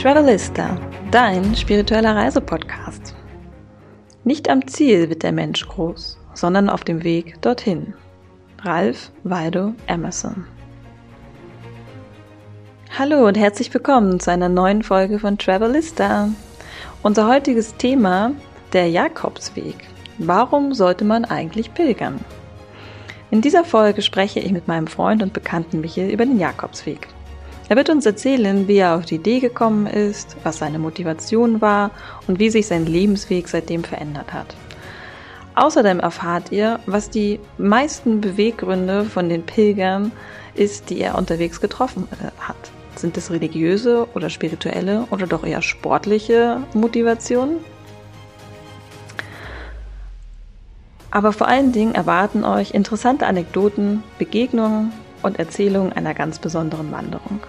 Travelista, dein spiritueller Reisepodcast. Nicht am Ziel wird der Mensch groß, sondern auf dem Weg dorthin. Ralph Waldo Emerson. Hallo und herzlich willkommen zu einer neuen Folge von Travelista. Unser heutiges Thema, der Jakobsweg. Warum sollte man eigentlich pilgern? In dieser Folge spreche ich mit meinem Freund und Bekannten Michael über den Jakobsweg. Er wird uns erzählen, wie er auf die Idee gekommen ist, was seine Motivation war und wie sich sein Lebensweg seitdem verändert hat. Außerdem erfahrt ihr, was die meisten Beweggründe von den Pilgern ist, die er unterwegs getroffen äh, hat. Sind es religiöse oder spirituelle oder doch eher sportliche Motivationen? Aber vor allen Dingen erwarten euch interessante Anekdoten, Begegnungen und Erzählungen einer ganz besonderen Wanderung.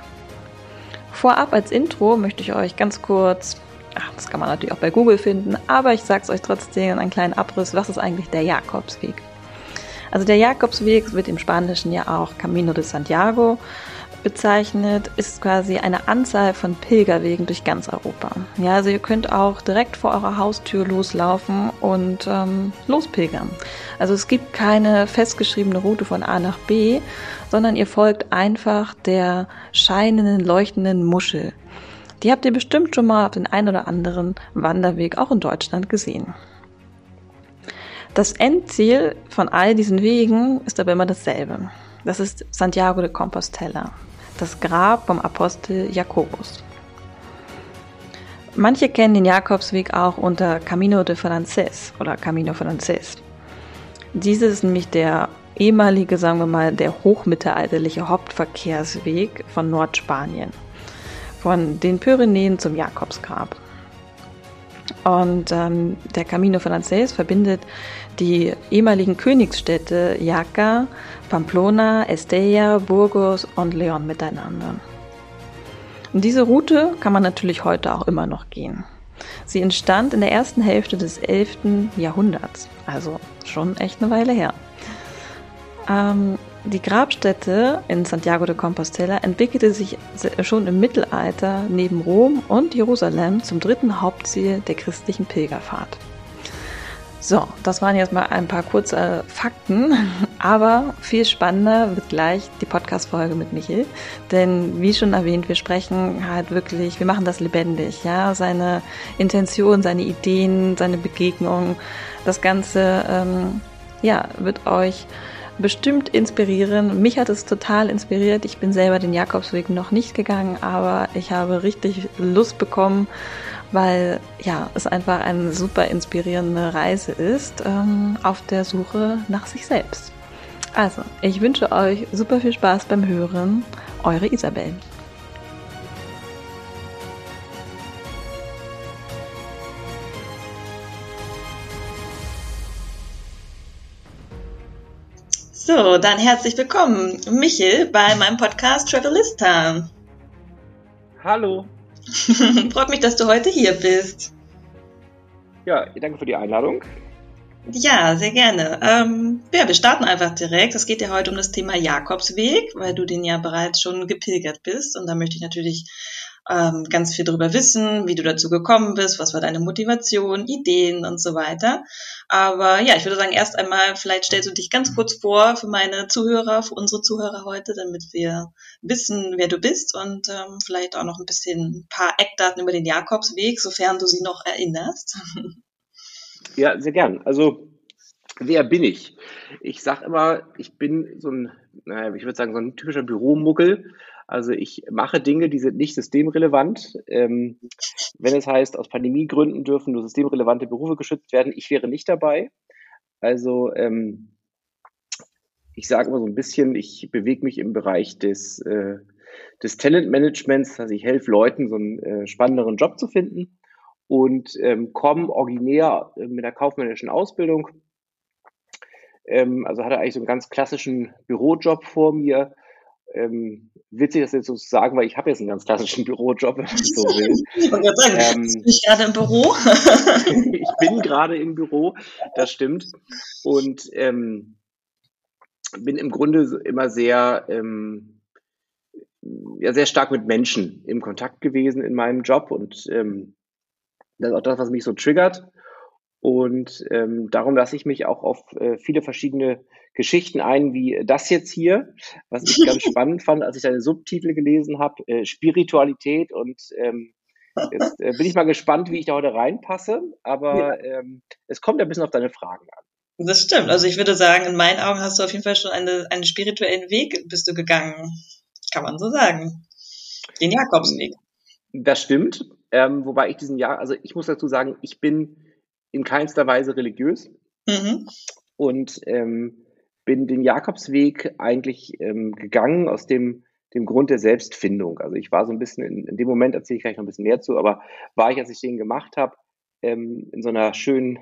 Vorab als Intro möchte ich euch ganz kurz, ach, das kann man natürlich auch bei Google finden, aber ich sage es euch trotzdem, einen kleinen Abriss, was ist eigentlich der Jakobsweg? Also der Jakobsweg wird im Spanischen ja auch Camino de Santiago bezeichnet, ist quasi eine Anzahl von Pilgerwegen durch ganz Europa. Ja, also ihr könnt auch direkt vor eurer Haustür loslaufen und ähm, lospilgern. Also es gibt keine festgeschriebene Route von A nach B, sondern ihr folgt einfach der scheinenden, leuchtenden Muschel. Die habt ihr bestimmt schon mal auf den ein oder anderen Wanderweg auch in Deutschland gesehen. Das Endziel von all diesen Wegen ist aber immer dasselbe. Das ist Santiago de Compostela das Grab vom Apostel Jakobus. Manche kennen den Jakobsweg auch unter Camino de Frances oder Camino Frances. Dieses ist nämlich der ehemalige, sagen wir mal, der hochmittelalterliche Hauptverkehrsweg von Nordspanien, von den Pyrenäen zum Jakobsgrab. Und ähm, der Camino Frances verbindet die ehemaligen Königsstädte Jaca, Pamplona, Estella, Burgos und León miteinander. Und diese Route kann man natürlich heute auch immer noch gehen. Sie entstand in der ersten Hälfte des 11. Jahrhunderts, also schon echt eine Weile her. Ähm, die Grabstätte in Santiago de Compostela entwickelte sich schon im Mittelalter neben Rom und Jerusalem zum dritten Hauptziel der christlichen Pilgerfahrt. So, das waren jetzt mal ein paar kurze Fakten, aber viel spannender wird gleich die Podcast-Folge mit Michel. Denn wie schon erwähnt, wir sprechen halt wirklich, wir machen das lebendig, ja. Seine Intention, seine Ideen, seine Begegnungen, das Ganze, ähm, ja, wird euch bestimmt inspirieren. Mich hat es total inspiriert. Ich bin selber den Jakobsweg noch nicht gegangen, aber ich habe richtig Lust bekommen, weil ja, es einfach eine super inspirierende Reise ist ähm, auf der Suche nach sich selbst. Also, ich wünsche euch super viel Spaß beim Hören. Eure Isabel. So, dann herzlich willkommen, Michel, bei meinem Podcast Travelista. Hallo. Freut mich, dass du heute hier bist. Ja, danke für die Einladung. Ja, sehr gerne. Ähm, ja, wir starten einfach direkt. Es geht ja heute um das Thema Jakobsweg, weil du den ja bereits schon gepilgert bist. Und da möchte ich natürlich ähm, ganz viel darüber wissen, wie du dazu gekommen bist, was war deine Motivation, Ideen und so weiter. Aber ja, ich würde sagen, erst einmal, vielleicht stellst du dich ganz kurz vor für meine Zuhörer, für unsere Zuhörer heute, damit wir wissen, wer du bist und ähm, vielleicht auch noch ein bisschen ein paar Eckdaten über den Jakobsweg, sofern du sie noch erinnerst. Ja, sehr gern. Also, wer bin ich? Ich sage immer, ich bin so ein, naja, ich würde sagen, so ein typischer Büromuggel. Also ich mache Dinge, die sind nicht systemrelevant. Ähm, wenn es heißt, aus Pandemiegründen dürfen nur systemrelevante Berufe geschützt werden, ich wäre nicht dabei. Also ähm, ich sage immer so ein bisschen, ich bewege mich im Bereich des, äh, des Talentmanagements, also ich helfe Leuten, so einen äh, spannenderen Job zu finden und ähm, komme originär äh, mit einer kaufmännischen Ausbildung. Ähm, also hatte eigentlich so einen ganz klassischen Bürojob vor mir, ähm, witzig, das jetzt so zu sagen, weil ich habe jetzt einen ganz klassischen Bürojob, wenn man so will. ich sagen, ähm, bist du gerade im Büro? ich bin gerade im Büro, das stimmt. Und ähm, bin im Grunde immer sehr, ähm, ja sehr stark mit Menschen im Kontakt gewesen in meinem Job und ähm, das ist auch das, was mich so triggert. Und ähm, darum lasse ich mich auch auf äh, viele verschiedene Geschichten ein, wie das jetzt hier, was ich ganz spannend fand, als ich deine Subtitel gelesen habe, äh, Spiritualität. Und ähm, jetzt äh, bin ich mal gespannt, wie ich da heute reinpasse. Aber ähm, es kommt ein bisschen auf deine Fragen an. Das stimmt. Also ich würde sagen, in meinen Augen hast du auf jeden Fall schon eine, einen spirituellen Weg bist du gegangen. Kann man so sagen. Den Jakobsweg. Das stimmt. Ähm, wobei ich diesen Jahr, also ich muss dazu sagen, ich bin in keinster Weise religiös mhm. und ähm, bin den Jakobsweg eigentlich ähm, gegangen aus dem, dem Grund der Selbstfindung. Also ich war so ein bisschen in, in dem Moment, erzähle ich gleich noch ein bisschen mehr zu, aber war ich, als ich den gemacht habe, ähm, in so einer schönen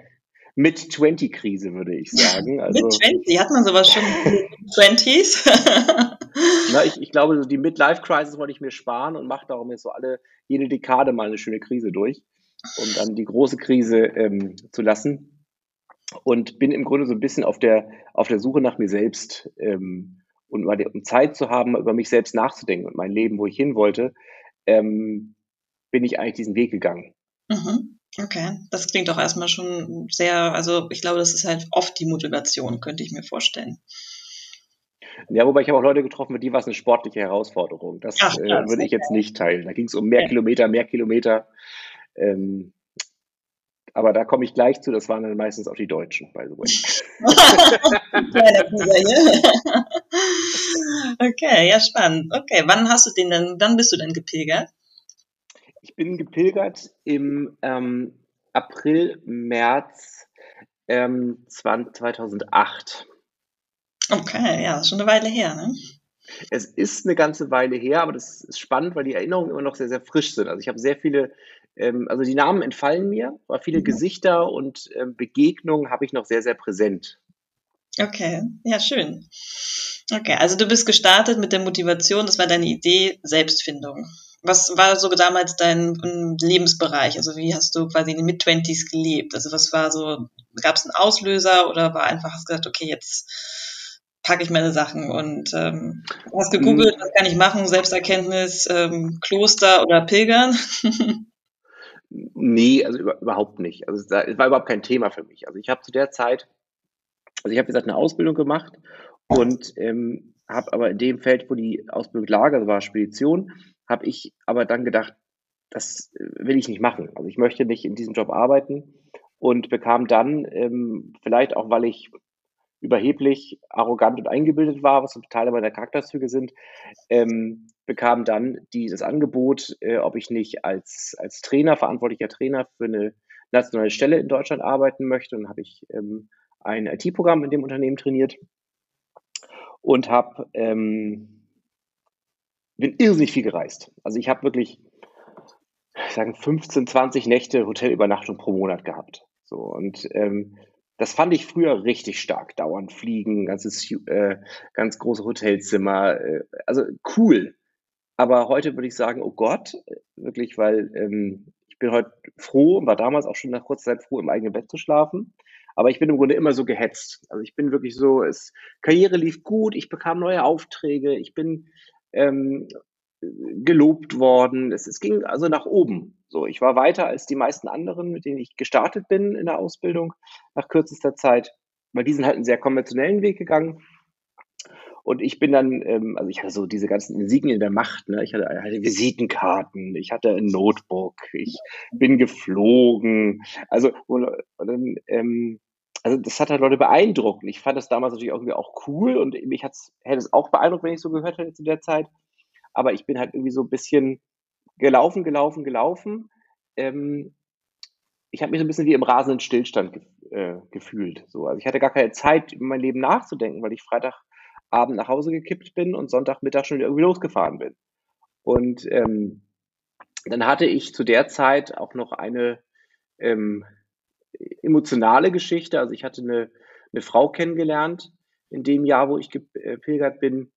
Mid-20-Krise, würde ich sagen. Also, Mid-20? Hat man sowas schon in 20s? Na, ich, ich glaube, die Mid-Life-Crisis wollte ich mir sparen und mache darum jetzt so alle, jede Dekade mal eine schöne Krise durch, um dann die große Krise ähm, zu lassen. Und bin im Grunde so ein bisschen auf der, auf der Suche nach mir selbst ähm, und mal um Zeit zu haben, über mich selbst nachzudenken und mein Leben, wo ich hin wollte, ähm, bin ich eigentlich diesen Weg gegangen. Mhm. Okay, das klingt doch erstmal schon sehr, also ich glaube, das ist halt oft die Motivation, könnte ich mir vorstellen. Ja, wobei ich habe auch Leute getroffen, für die war es eine sportliche Herausforderung. Das Ach, äh, würde ich jetzt nicht teilen. Da ging es um mehr ja. Kilometer, mehr Kilometer. Ähm, aber da komme ich gleich zu, das waren dann meistens auch die Deutschen, by the way. okay, ja, spannend. Okay, wann hast du den denn, wann bist du denn gepilgert? Ich bin gepilgert im ähm, April, März ähm, 2008. Okay, ja, schon eine Weile her, ne? Es ist eine ganze Weile her, aber das ist spannend, weil die Erinnerungen immer noch sehr, sehr frisch sind. Also ich habe sehr viele, ähm, also die Namen entfallen mir, aber viele mhm. Gesichter und ähm, Begegnungen habe ich noch sehr, sehr präsent. Okay, ja, schön. Okay, also du bist gestartet mit der Motivation, das war deine Idee, Selbstfindung. Was war so damals dein ähm, Lebensbereich? Also wie hast du quasi in den Mid-Twenties gelebt? Also was war so, gab es einen Auslöser oder war einfach, hast du gesagt, okay, jetzt packe ich meine Sachen und ähm, hast gegoogelt, mhm. was kann ich machen, Selbsterkenntnis, ähm, Kloster oder Pilgern? nee, also über, überhaupt nicht. Also es war überhaupt kein Thema für mich. Also ich habe zu der Zeit, also ich habe gesagt eine Ausbildung gemacht und ähm, habe aber in dem Feld, wo die Ausbildung lag, also war Spedition, habe ich aber dann gedacht, das will ich nicht machen. Also ich möchte nicht in diesem Job arbeiten und bekam dann, ähm, vielleicht auch, weil ich überheblich, arrogant und eingebildet war, was Teile meiner Charakterzüge sind, ähm, bekam dann die, das Angebot, äh, ob ich nicht als, als Trainer, verantwortlicher Trainer für eine nationale Stelle in Deutschland arbeiten möchte. Und habe ich ähm, ein IT-Programm in dem Unternehmen trainiert und habe ähm, bin irrsinnig viel gereist. Also ich habe wirklich, ich sagen 15, 20 Nächte Hotelübernachtung pro Monat gehabt. So und ähm, das fand ich früher richtig stark. Dauernd fliegen, ganzes, äh, ganz große Hotelzimmer. Äh, also cool. Aber heute würde ich sagen, oh Gott, wirklich, weil ähm, ich bin heute froh und war damals auch schon nach kurzer Zeit froh, im eigenen Bett zu schlafen. Aber ich bin im Grunde immer so gehetzt. Also ich bin wirklich so, es, Karriere lief gut, ich bekam neue Aufträge, ich bin ähm, gelobt worden. Es, es ging also nach oben. So, ich war weiter als die meisten anderen, mit denen ich gestartet bin in der Ausbildung nach kürzester Zeit, weil die sind halt einen sehr konventionellen Weg gegangen. Und ich bin dann, ähm, also ich hatte so diese ganzen Insignien der Macht, ne? Ich hatte, hatte Visitenkarten, ich hatte ein Notebook, ich bin geflogen. Also, und, und dann, ähm, also das hat halt Leute beeindruckt. Ich fand das damals natürlich irgendwie auch cool und mich hätte es auch beeindruckt, wenn ich so gehört hätte zu der Zeit aber ich bin halt irgendwie so ein bisschen gelaufen, gelaufen, gelaufen. Ähm, ich habe mich so ein bisschen wie im rasenden Stillstand ge äh, gefühlt. So. Also ich hatte gar keine Zeit, über mein Leben nachzudenken, weil ich Freitagabend nach Hause gekippt bin und Sonntagmittag schon irgendwie losgefahren bin. Und ähm, dann hatte ich zu der Zeit auch noch eine ähm, emotionale Geschichte. Also ich hatte eine, eine Frau kennengelernt in dem Jahr, wo ich gepilgert bin,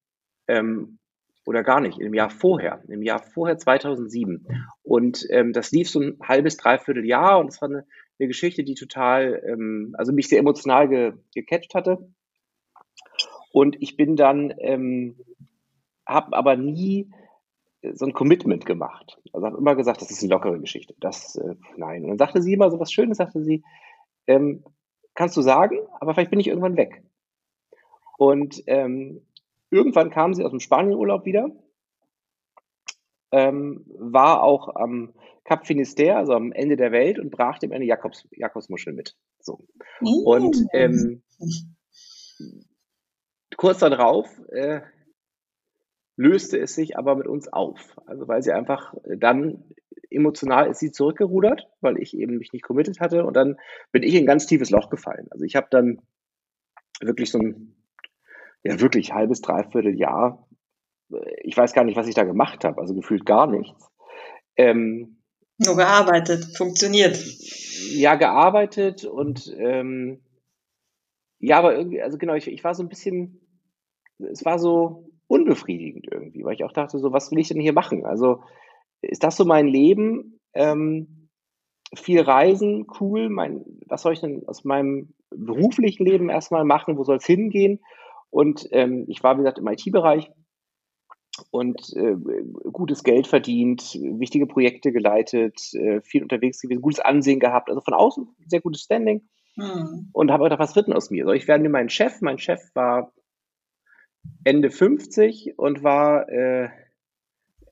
ähm, oder gar nicht, im Jahr vorher, im Jahr vorher 2007. Und ähm, das lief so ein halbes, dreiviertel Jahr und es war eine, eine, Geschichte, die total, ähm, also mich sehr emotional ge, gecatcht hatte. Und ich bin dann, ähm, habe aber nie so ein Commitment gemacht. Also habe immer gesagt, das ist eine lockere Geschichte. Das, äh, nein. Und dann sagte sie immer so was Schönes, sagte sie, ähm, kannst du sagen, aber vielleicht bin ich irgendwann weg. Und ähm, irgendwann kam sie aus dem Spanienurlaub wieder, ähm, war auch am Cap Finisterre, also am Ende der Welt, und brach dem eine Jakobs, Jakobsmuschel mit. So. Und mm. ähm, kurz darauf äh, löste es sich aber mit uns auf. Also weil sie einfach dann emotional ist sie zurückgerudert, weil ich eben mich nicht committed hatte und dann bin ich in ein ganz tiefes Loch gefallen. Also ich habe dann wirklich so ein, ja wirklich halbes, dreiviertel Jahr, ich weiß gar nicht, was ich da gemacht habe, also gefühlt gar nichts. Ähm, Nur gearbeitet, funktioniert. Ja, gearbeitet und ähm, ja, aber irgendwie, also genau, ich, ich war so ein bisschen, es war so, unbefriedigend irgendwie, weil ich auch dachte, so, was will ich denn hier machen? Also ist das so mein Leben? Ähm, viel Reisen, cool. Mein, was soll ich denn aus meinem beruflichen Leben erstmal machen? Wo soll es hingehen? Und ähm, ich war, wie gesagt, im IT-Bereich und äh, gutes Geld verdient, wichtige Projekte geleitet, äh, viel unterwegs gewesen, gutes Ansehen gehabt, also von außen sehr gutes Standing. Hm. Und habe gedacht, was wird denn aus mir? Soll ich werden mein Chef? Mein Chef war Ende 50 und war, äh,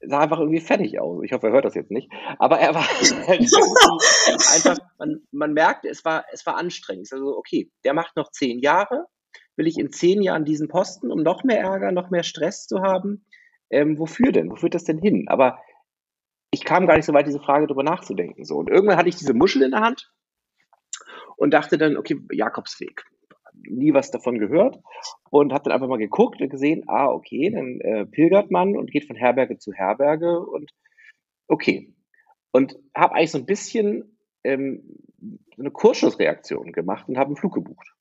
sah einfach irgendwie fertig aus. Ich hoffe, er hört das jetzt nicht. Aber er war halt einfach, man, man merkte, es war, es war anstrengend. Also, okay, der macht noch zehn Jahre. Will ich in zehn Jahren diesen Posten, um noch mehr Ärger, noch mehr Stress zu haben? Ähm, wofür denn? Wo führt das denn hin? Aber ich kam gar nicht so weit, diese Frage darüber nachzudenken. So. Und irgendwann hatte ich diese Muschel in der Hand und dachte dann, okay, Jakobsweg nie was davon gehört und habe dann einfach mal geguckt und gesehen, ah, okay, dann äh, pilgert man und geht von Herberge zu Herberge und okay. Und habe eigentlich so ein bisschen ähm, eine Kursschlussreaktion gemacht und habe einen Flug gebucht.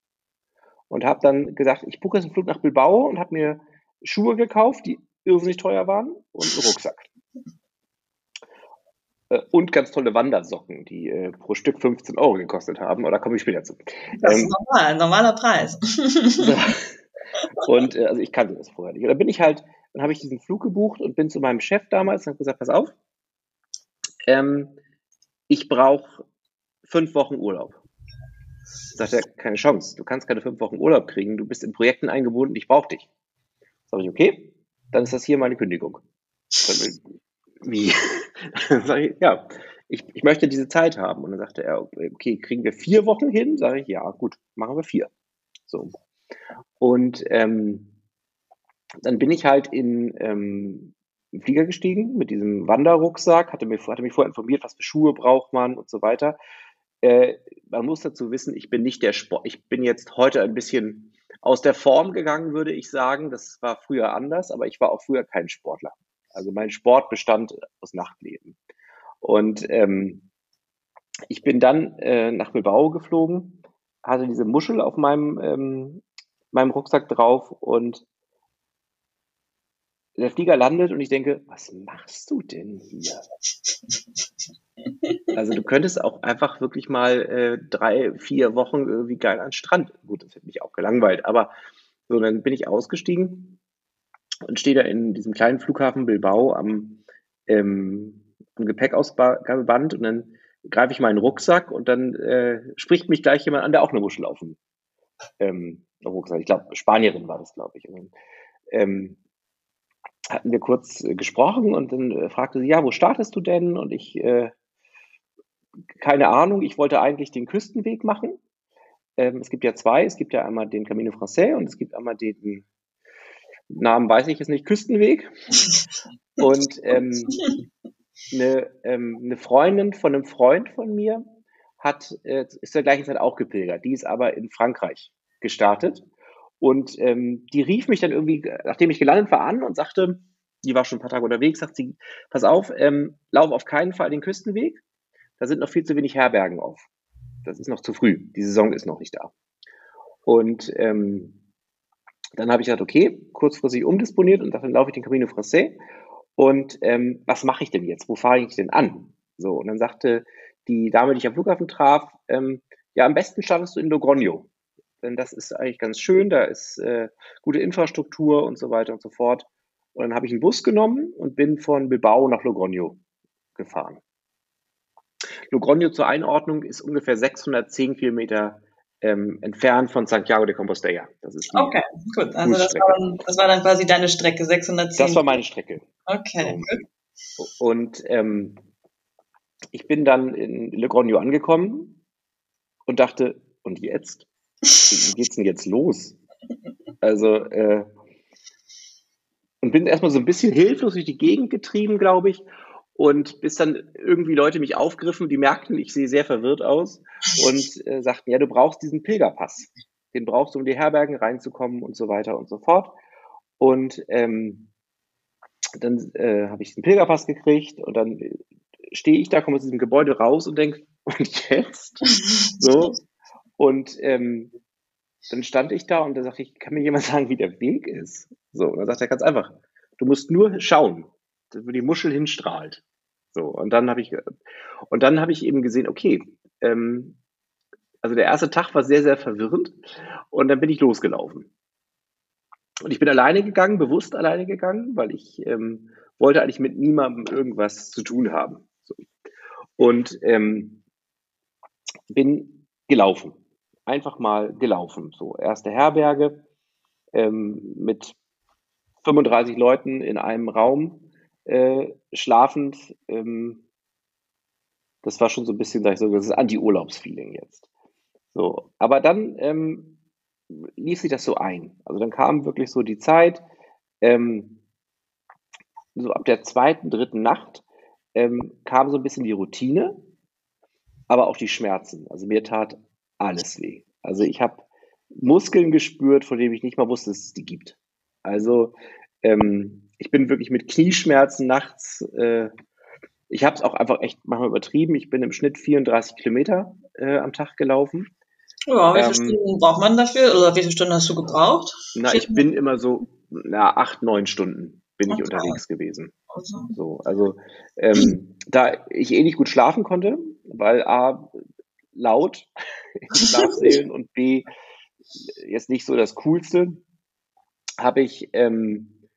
Und habe dann gesagt, ich buche jetzt einen Flug nach Bilbao und habe mir Schuhe gekauft, die irrsinnig teuer waren und einen Rucksack. Äh, und ganz tolle Wandersocken, die äh, pro Stück 15 Euro gekostet haben. Oder komme ich später zu. Das ähm, ist normal, normaler Preis. und äh, also ich kannte das vorher nicht. Und dann bin ich halt, dann habe ich diesen Flug gebucht und bin zu meinem Chef damals und habe gesagt, pass auf, ähm, ich brauche fünf Wochen Urlaub. Sagt er, keine Chance, du kannst keine fünf Wochen Urlaub kriegen, du bist in Projekten eingebunden, ich brauche dich. Sag ich, okay, dann ist das hier meine Kündigung. Wie? sage ich, ja, ich, ich möchte diese Zeit haben. Und dann sagte er, okay, kriegen wir vier Wochen hin? Sage ich, ja, gut, machen wir vier. So. Und ähm, dann bin ich halt in ähm, einen Flieger gestiegen mit diesem Wanderrucksack, hatte, mir, hatte mich vorher informiert, was für Schuhe braucht man und so weiter. Äh, man muss dazu wissen, ich bin nicht der Sport, ich bin jetzt heute ein bisschen aus der Form gegangen, würde ich sagen. Das war früher anders, aber ich war auch früher kein Sportler. Also mein Sport bestand aus Nachtleben. Und ähm, ich bin dann äh, nach Bilbao geflogen, hatte diese Muschel auf meinem, ähm, meinem Rucksack drauf und der Flieger landet und ich denke, was machst du denn hier? Also du könntest auch einfach wirklich mal äh, drei, vier Wochen irgendwie geil an Strand. Gut, das hätte mich auch gelangweilt, aber so, dann bin ich ausgestiegen und stehe da in diesem kleinen Flughafen Bilbao am, ähm, am Gepäckausgabeband und dann greife ich meinen Rucksack und dann äh, spricht mich gleich jemand an, der auch eine Muschel auf dem ähm, Rucksack. Ich glaube, Spanierin war das, glaube ich. Und ähm, hatten wir kurz äh, gesprochen und dann äh, fragte sie, ja, wo startest du denn? Und ich, äh, keine Ahnung, ich wollte eigentlich den Küstenweg machen. Ähm, es gibt ja zwei, es gibt ja einmal den Camino Francais und es gibt einmal den Namen weiß ich jetzt nicht, Küstenweg. Und ähm, eine, ähm, eine Freundin von einem Freund von mir hat, äh, ist zur gleichen Zeit auch gepilgert. Die ist aber in Frankreich gestartet. Und ähm, die rief mich dann irgendwie, nachdem ich gelandet war, an und sagte, die war schon ein paar Tage unterwegs, sagt sie, pass auf, ähm, lauf auf keinen Fall den Küstenweg. Da sind noch viel zu wenig Herbergen auf. Das ist noch zu früh. Die Saison ist noch nicht da. Und ähm, dann habe ich gesagt, okay, kurzfristig umdisponiert und dann laufe ich den Camino Francais. Und ähm, was mache ich denn jetzt? Wo fahre ich denn an? So, und dann sagte die Dame, die ich am Flughafen traf, ähm, ja, am besten startest du in Logroño. Denn das ist eigentlich ganz schön, da ist äh, gute Infrastruktur und so weiter und so fort. Und dann habe ich einen Bus genommen und bin von Bilbao nach Logroño gefahren. Logroño zur Einordnung ist ungefähr 610 Kilometer ähm, entfernt von Santiago de Compostela. Das ist okay, gut. Also das war, dann, das war, dann, quasi deine Strecke, 610. Das war meine Strecke. Okay, gut. Und ähm, ich bin dann in Logroño angekommen und dachte, und jetzt? Wie geht's denn jetzt los? Also, äh, und bin erstmal so ein bisschen hilflos durch die Gegend getrieben, glaube ich. Und bis dann irgendwie Leute mich aufgriffen, die merkten, ich sehe sehr verwirrt aus und äh, sagten, ja, du brauchst diesen Pilgerpass. Den brauchst du, um die Herbergen reinzukommen und so weiter und so fort. Und ähm, dann äh, habe ich den Pilgerpass gekriegt und dann stehe ich da, komme aus diesem Gebäude raus und denke, und jetzt? So. Und ähm, dann stand ich da und da sagte ich, kann mir jemand sagen, wie der Weg ist? So, und dann sagt er ganz einfach, du musst nur schauen, wo die Muschel hinstrahlt. So, und dann habe ich, und dann habe ich eben gesehen, okay, ähm, also der erste Tag war sehr, sehr verwirrend und dann bin ich losgelaufen. Und ich bin alleine gegangen, bewusst alleine gegangen, weil ich ähm, wollte eigentlich mit niemandem irgendwas zu tun haben. So. Und ähm, bin gelaufen. Einfach mal gelaufen. So, erste Herberge ähm, mit 35 Leuten in einem Raum äh, schlafend. Ähm, das war schon so ein bisschen, sag ich so, das ist Anti-Urlaubsfeeling jetzt. So, aber dann ähm, lief sich das so ein. Also dann kam wirklich so die Zeit, ähm, so ab der zweiten, dritten Nacht ähm, kam so ein bisschen die Routine, aber auch die Schmerzen. Also mir tat alles weh. Also ich habe Muskeln gespürt, von denen ich nicht mal wusste, dass es die gibt. Also ähm, ich bin wirklich mit Knieschmerzen nachts. Äh, ich habe es auch einfach echt manchmal übertrieben. Ich bin im Schnitt 34 Kilometer äh, am Tag gelaufen. Ja, wie viele ähm, Stunden braucht man dafür? Oder wie viele Stunden hast du gebraucht? Na, ich bin immer so, na, acht, neun Stunden bin okay. ich unterwegs gewesen. Also. So, also ähm, da ich eh nicht gut schlafen konnte, weil A laut in Schlafsälen und B jetzt nicht so das Coolste, habe ich ähm,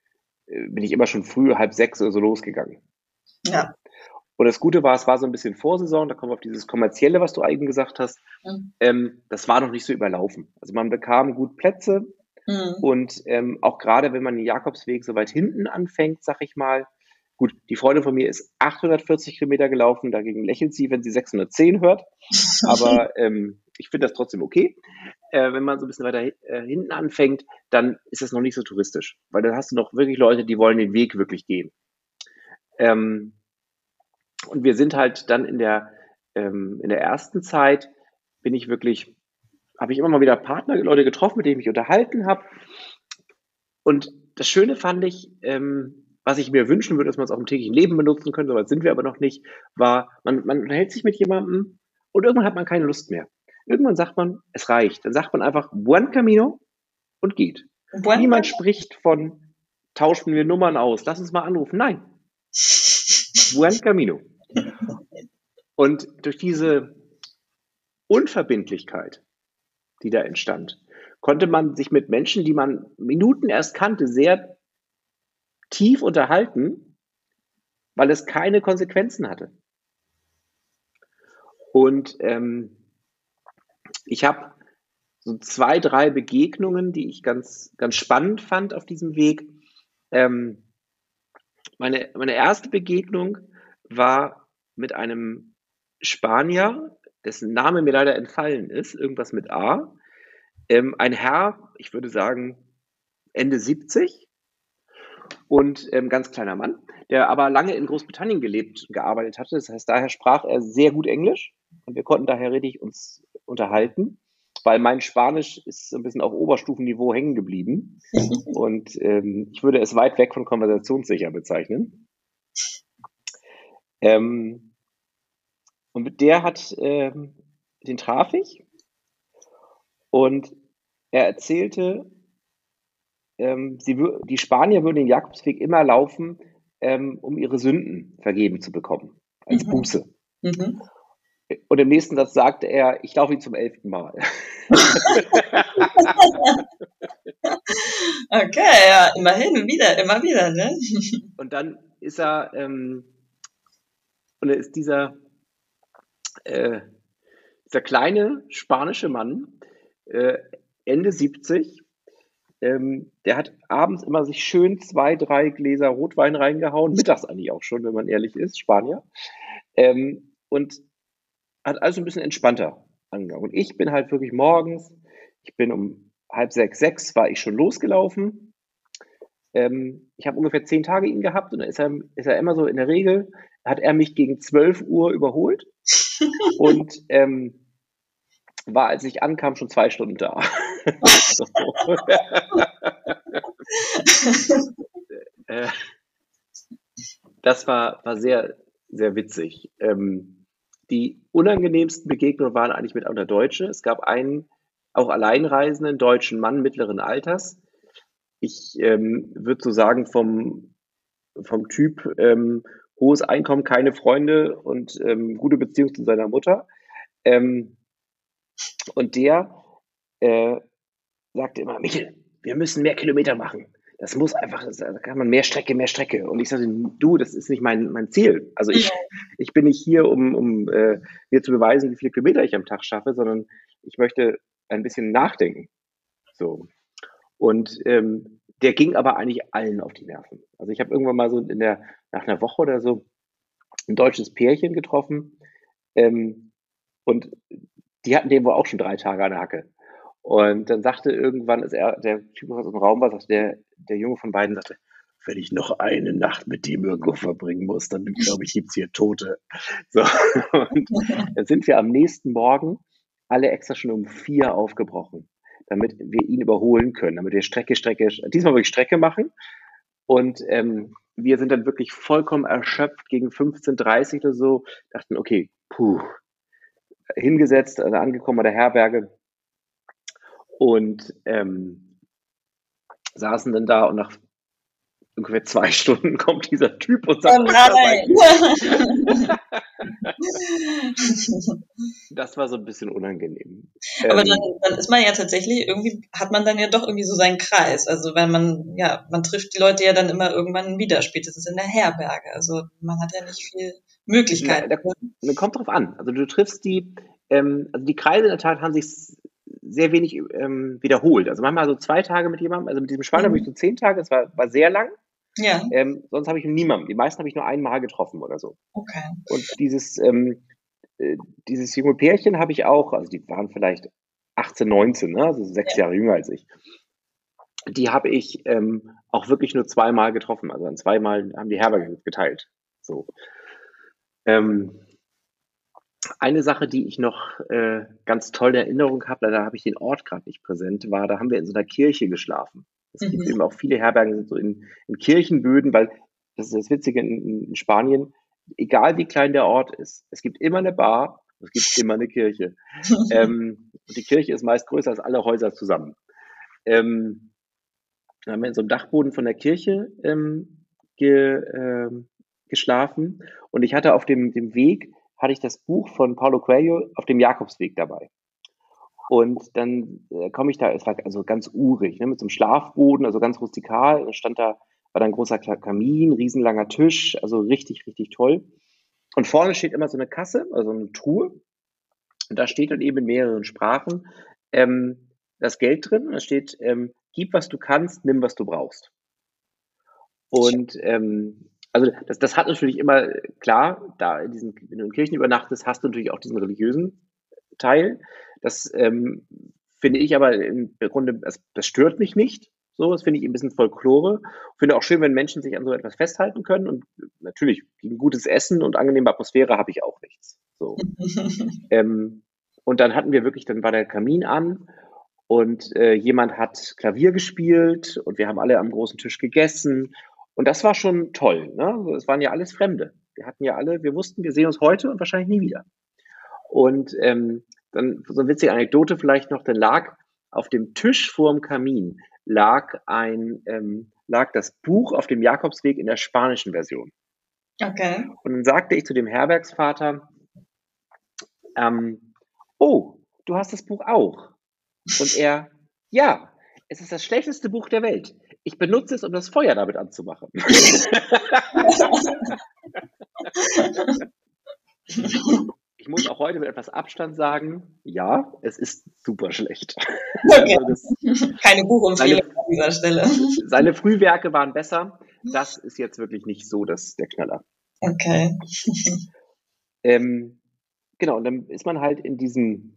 äh, bin ich immer schon früh, halb sechs oder so losgegangen. Ja. Und das Gute war, es war so ein bisschen Vorsaison, da kommen wir auf dieses Kommerzielle, was du eben gesagt hast. Mhm. Ähm, das war noch nicht so überlaufen. Also man bekam gut Plätze mhm. und ähm, auch gerade wenn man den Jakobsweg so weit hinten anfängt, sag ich mal, gut, die Freundin von mir ist 840 Kilometer gelaufen, dagegen lächelt sie, wenn sie 610 hört. Aber ähm, ich finde das trotzdem okay. Äh, wenn man so ein bisschen weiter äh, hinten anfängt, dann ist das noch nicht so touristisch, weil dann hast du noch wirklich Leute, die wollen den Weg wirklich gehen. Ähm, und wir sind halt dann in der, ähm, in der ersten Zeit, bin ich wirklich, habe ich immer mal wieder Partner, Leute getroffen, mit denen ich mich unterhalten habe. Und das Schöne fand ich, ähm, was ich mir wünschen würde, dass man es auch im täglichen Leben benutzen könnte, aber sind wir aber noch nicht, war, man, man unterhält sich mit jemandem und irgendwann hat man keine Lust mehr. Irgendwann sagt man, es reicht. Dann sagt man einfach Buen Camino und geht. Buen Niemand Camino? spricht von, tauschen wir Nummern aus, lass uns mal anrufen. Nein. Buen Camino. Und durch diese Unverbindlichkeit, die da entstand, konnte man sich mit Menschen, die man Minuten erst kannte, sehr tief unterhalten, weil es keine Konsequenzen hatte. Und ähm, ich habe so zwei, drei Begegnungen, die ich ganz, ganz spannend fand auf diesem Weg. Ähm, meine, meine erste Begegnung war mit einem Spanier, dessen Name mir leider entfallen ist, irgendwas mit A. Ähm, ein Herr, ich würde sagen Ende 70 und ähm, ganz kleiner Mann, der aber lange in Großbritannien gelebt und gearbeitet hatte. Das heißt, daher sprach er sehr gut Englisch und wir konnten daher richtig uns unterhalten, weil mein Spanisch ist ein bisschen auf Oberstufenniveau hängen geblieben und ähm, ich würde es weit weg von konversationssicher bezeichnen. Ähm, und der hat, ähm, den traf ich und er erzählte, ähm, sie, die Spanier würden den Jakobsweg immer laufen, ähm, um ihre Sünden vergeben zu bekommen, als mhm. Buße. Mhm. Und im nächsten Satz sagte er, ich laufe ihn zum elften Mal. okay, ja, immerhin, wieder, immer wieder, ne? Und dann ist er, ähm, und er ist dieser, äh, dieser kleine spanische Mann, äh, Ende 70, ähm, der hat abends immer sich schön zwei, drei Gläser Rotwein reingehauen, mittags eigentlich auch schon, wenn man ehrlich ist, Spanier. Ähm, und hat alles ein bisschen entspannter angegangen. Und ich bin halt wirklich morgens, ich bin um halb sechs, sechs war ich schon losgelaufen. Ähm, ich habe ungefähr zehn Tage ihn gehabt und dann ist er, ist er immer so in der Regel, hat er mich gegen 12 Uhr überholt und ähm, war, als ich ankam, schon zwei Stunden da. Äh, das war, war sehr, sehr witzig. Ähm, die unangenehmsten Begegnungen waren eigentlich mit einer Deutsche. Es gab einen auch alleinreisenden deutschen Mann mittleren Alters. Ich ähm, würde so sagen, vom, vom Typ ähm, hohes Einkommen, keine Freunde und ähm, gute Beziehung zu seiner Mutter. Ähm, und der äh, sagte immer, Michel, wir müssen mehr Kilometer machen das muss einfach, da kann man mehr Strecke, mehr Strecke. Und ich sagte, du, das ist nicht mein, mein Ziel. Also ich, ich bin nicht hier, um, um äh, mir zu beweisen, wie viele Kilometer ich am Tag schaffe, sondern ich möchte ein bisschen nachdenken. So. Und ähm, der ging aber eigentlich allen auf die Nerven. Also ich habe irgendwann mal so in der, nach einer Woche oder so ein deutsches Pärchen getroffen. Ähm, und die hatten den wohl auch schon drei Tage an der Hacke. Und dann sagte irgendwann, ist er, der Typ aus dem Raum war, sagte der, der Junge von beiden, sagte, wenn ich noch eine Nacht mit dem irgendwo verbringen muss, dann glaube ich, gibt's hier Tote. So. Und dann sind wir am nächsten Morgen alle extra schon um vier aufgebrochen, damit wir ihn überholen können, damit wir Strecke, Strecke, diesmal wirklich Strecke machen. Und ähm, wir sind dann wirklich vollkommen erschöpft gegen 15.30 oder so, dachten, okay, puh, hingesetzt, also angekommen bei der Herberge, und ähm, saßen dann da und nach ungefähr zwei Stunden kommt dieser Typ und sagt, oh nein. das war so ein bisschen unangenehm. Aber ähm, dann, dann, ist man ja tatsächlich irgendwie, hat man dann ja doch irgendwie so seinen Kreis. Also wenn man, ja, man trifft die Leute ja dann immer irgendwann wieder, spätestens in der Herberge. Also man hat ja nicht viel Möglichkeiten. Da, da kommt drauf an. Also du triffst die, ähm, also die Kreise in der Tat haben sich sehr wenig ähm, wiederholt. Also manchmal so zwei Tage mit jemandem, also mit diesem Schwein mhm. habe ich so zehn Tage, das war, war sehr lang. Ja. Ähm, sonst habe ich niemanden. Die meisten habe ich nur einmal getroffen oder so. Okay. Und dieses, ähm, äh, dieses junge Pärchen habe ich auch, also die waren vielleicht 18, 19, ne? also sechs ja. Jahre jünger als ich. Die habe ich ähm, auch wirklich nur zweimal getroffen. Also dann zweimal haben die Herberge geteilt. So. Ähm, eine Sache, die ich noch äh, ganz toll in Erinnerung habe, leider habe ich den Ort gerade nicht präsent, war, da haben wir in so einer Kirche geschlafen. Es mhm. gibt eben auch viele Herbergen so in, in, Kirchenböden, weil das ist das Witzige in, in, Spanien, egal wie klein der Ort ist, es gibt immer eine Bar, es gibt immer eine Kirche. ähm, und die Kirche ist meist größer als alle Häuser zusammen. Ähm, da haben wir in so einem Dachboden von der Kirche ähm, ge, äh, geschlafen und ich hatte auf dem, dem Weg hatte ich das Buch von Paulo Coelho auf dem Jakobsweg dabei. Und dann äh, komme ich da, es war also ganz urig, ne, mit so einem Schlafboden, also ganz rustikal. Da stand da, war da ein großer Kamin, riesenlanger Tisch, also richtig, richtig toll. Und vorne steht immer so eine Kasse, also eine Truhe. Und da steht dann eben in mehreren Sprachen ähm, das Geld drin. Und da steht, ähm, gib, was du kannst, nimm, was du brauchst. Und ähm, also das, das hat natürlich immer, klar, da in diesen, wenn du in Kirchen übernachtest, hast du natürlich auch diesen religiösen Teil. Das ähm, finde ich aber im Grunde, das, das stört mich nicht. So, das finde ich ein bisschen Folklore. Finde auch schön, wenn Menschen sich an so etwas festhalten können. Und natürlich, gegen gutes Essen und angenehme Atmosphäre habe ich auch nichts. So. ähm, und dann hatten wir wirklich, dann war der Kamin an und äh, jemand hat Klavier gespielt und wir haben alle am großen Tisch gegessen und das war schon toll. Ne? Es waren ja alles Fremde. Wir hatten ja alle, wir wussten, wir sehen uns heute und wahrscheinlich nie wieder. Und ähm, dann so eine witzige Anekdote vielleicht noch, dann lag auf dem Tisch vorm Kamin lag ein ähm, lag das Buch auf dem Jakobsweg in der spanischen Version. Okay. Und dann sagte ich zu dem Herbergsvater, ähm, oh, du hast das Buch auch. Und er, ja, es ist das schlechteste Buch der Welt. Ich benutze es, um das Feuer damit anzumachen. ich muss auch heute mit etwas Abstand sagen, ja, es ist super schlecht. Okay. Also Keine Buchempfehlung an dieser Stelle. Seine Frühwerke waren besser. Das ist jetzt wirklich nicht so das, der Knaller. Okay. Ähm, genau, und dann ist man halt in diesen,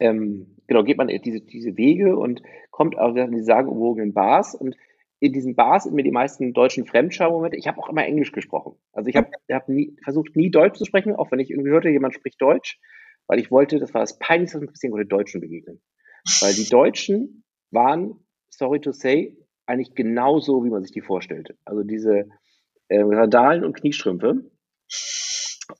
ähm, genau, geht man diese, diese Wege und kommt auf die sagenumwogenen Bars und in diesen Bars sind mir die meisten deutschen Fremdschaumomente. Ich habe auch immer Englisch gesprochen. Also ich habe hab versucht, nie Deutsch zu sprechen, auch wenn ich irgendwie hörte, jemand spricht Deutsch, weil ich wollte, das war das Peinlichste, was mir passieren konnte, Deutschen begegnen. Weil die Deutschen waren, sorry to say, eigentlich genauso, wie man sich die vorstellte. Also diese äh, Radalen und Kniestrümpfe.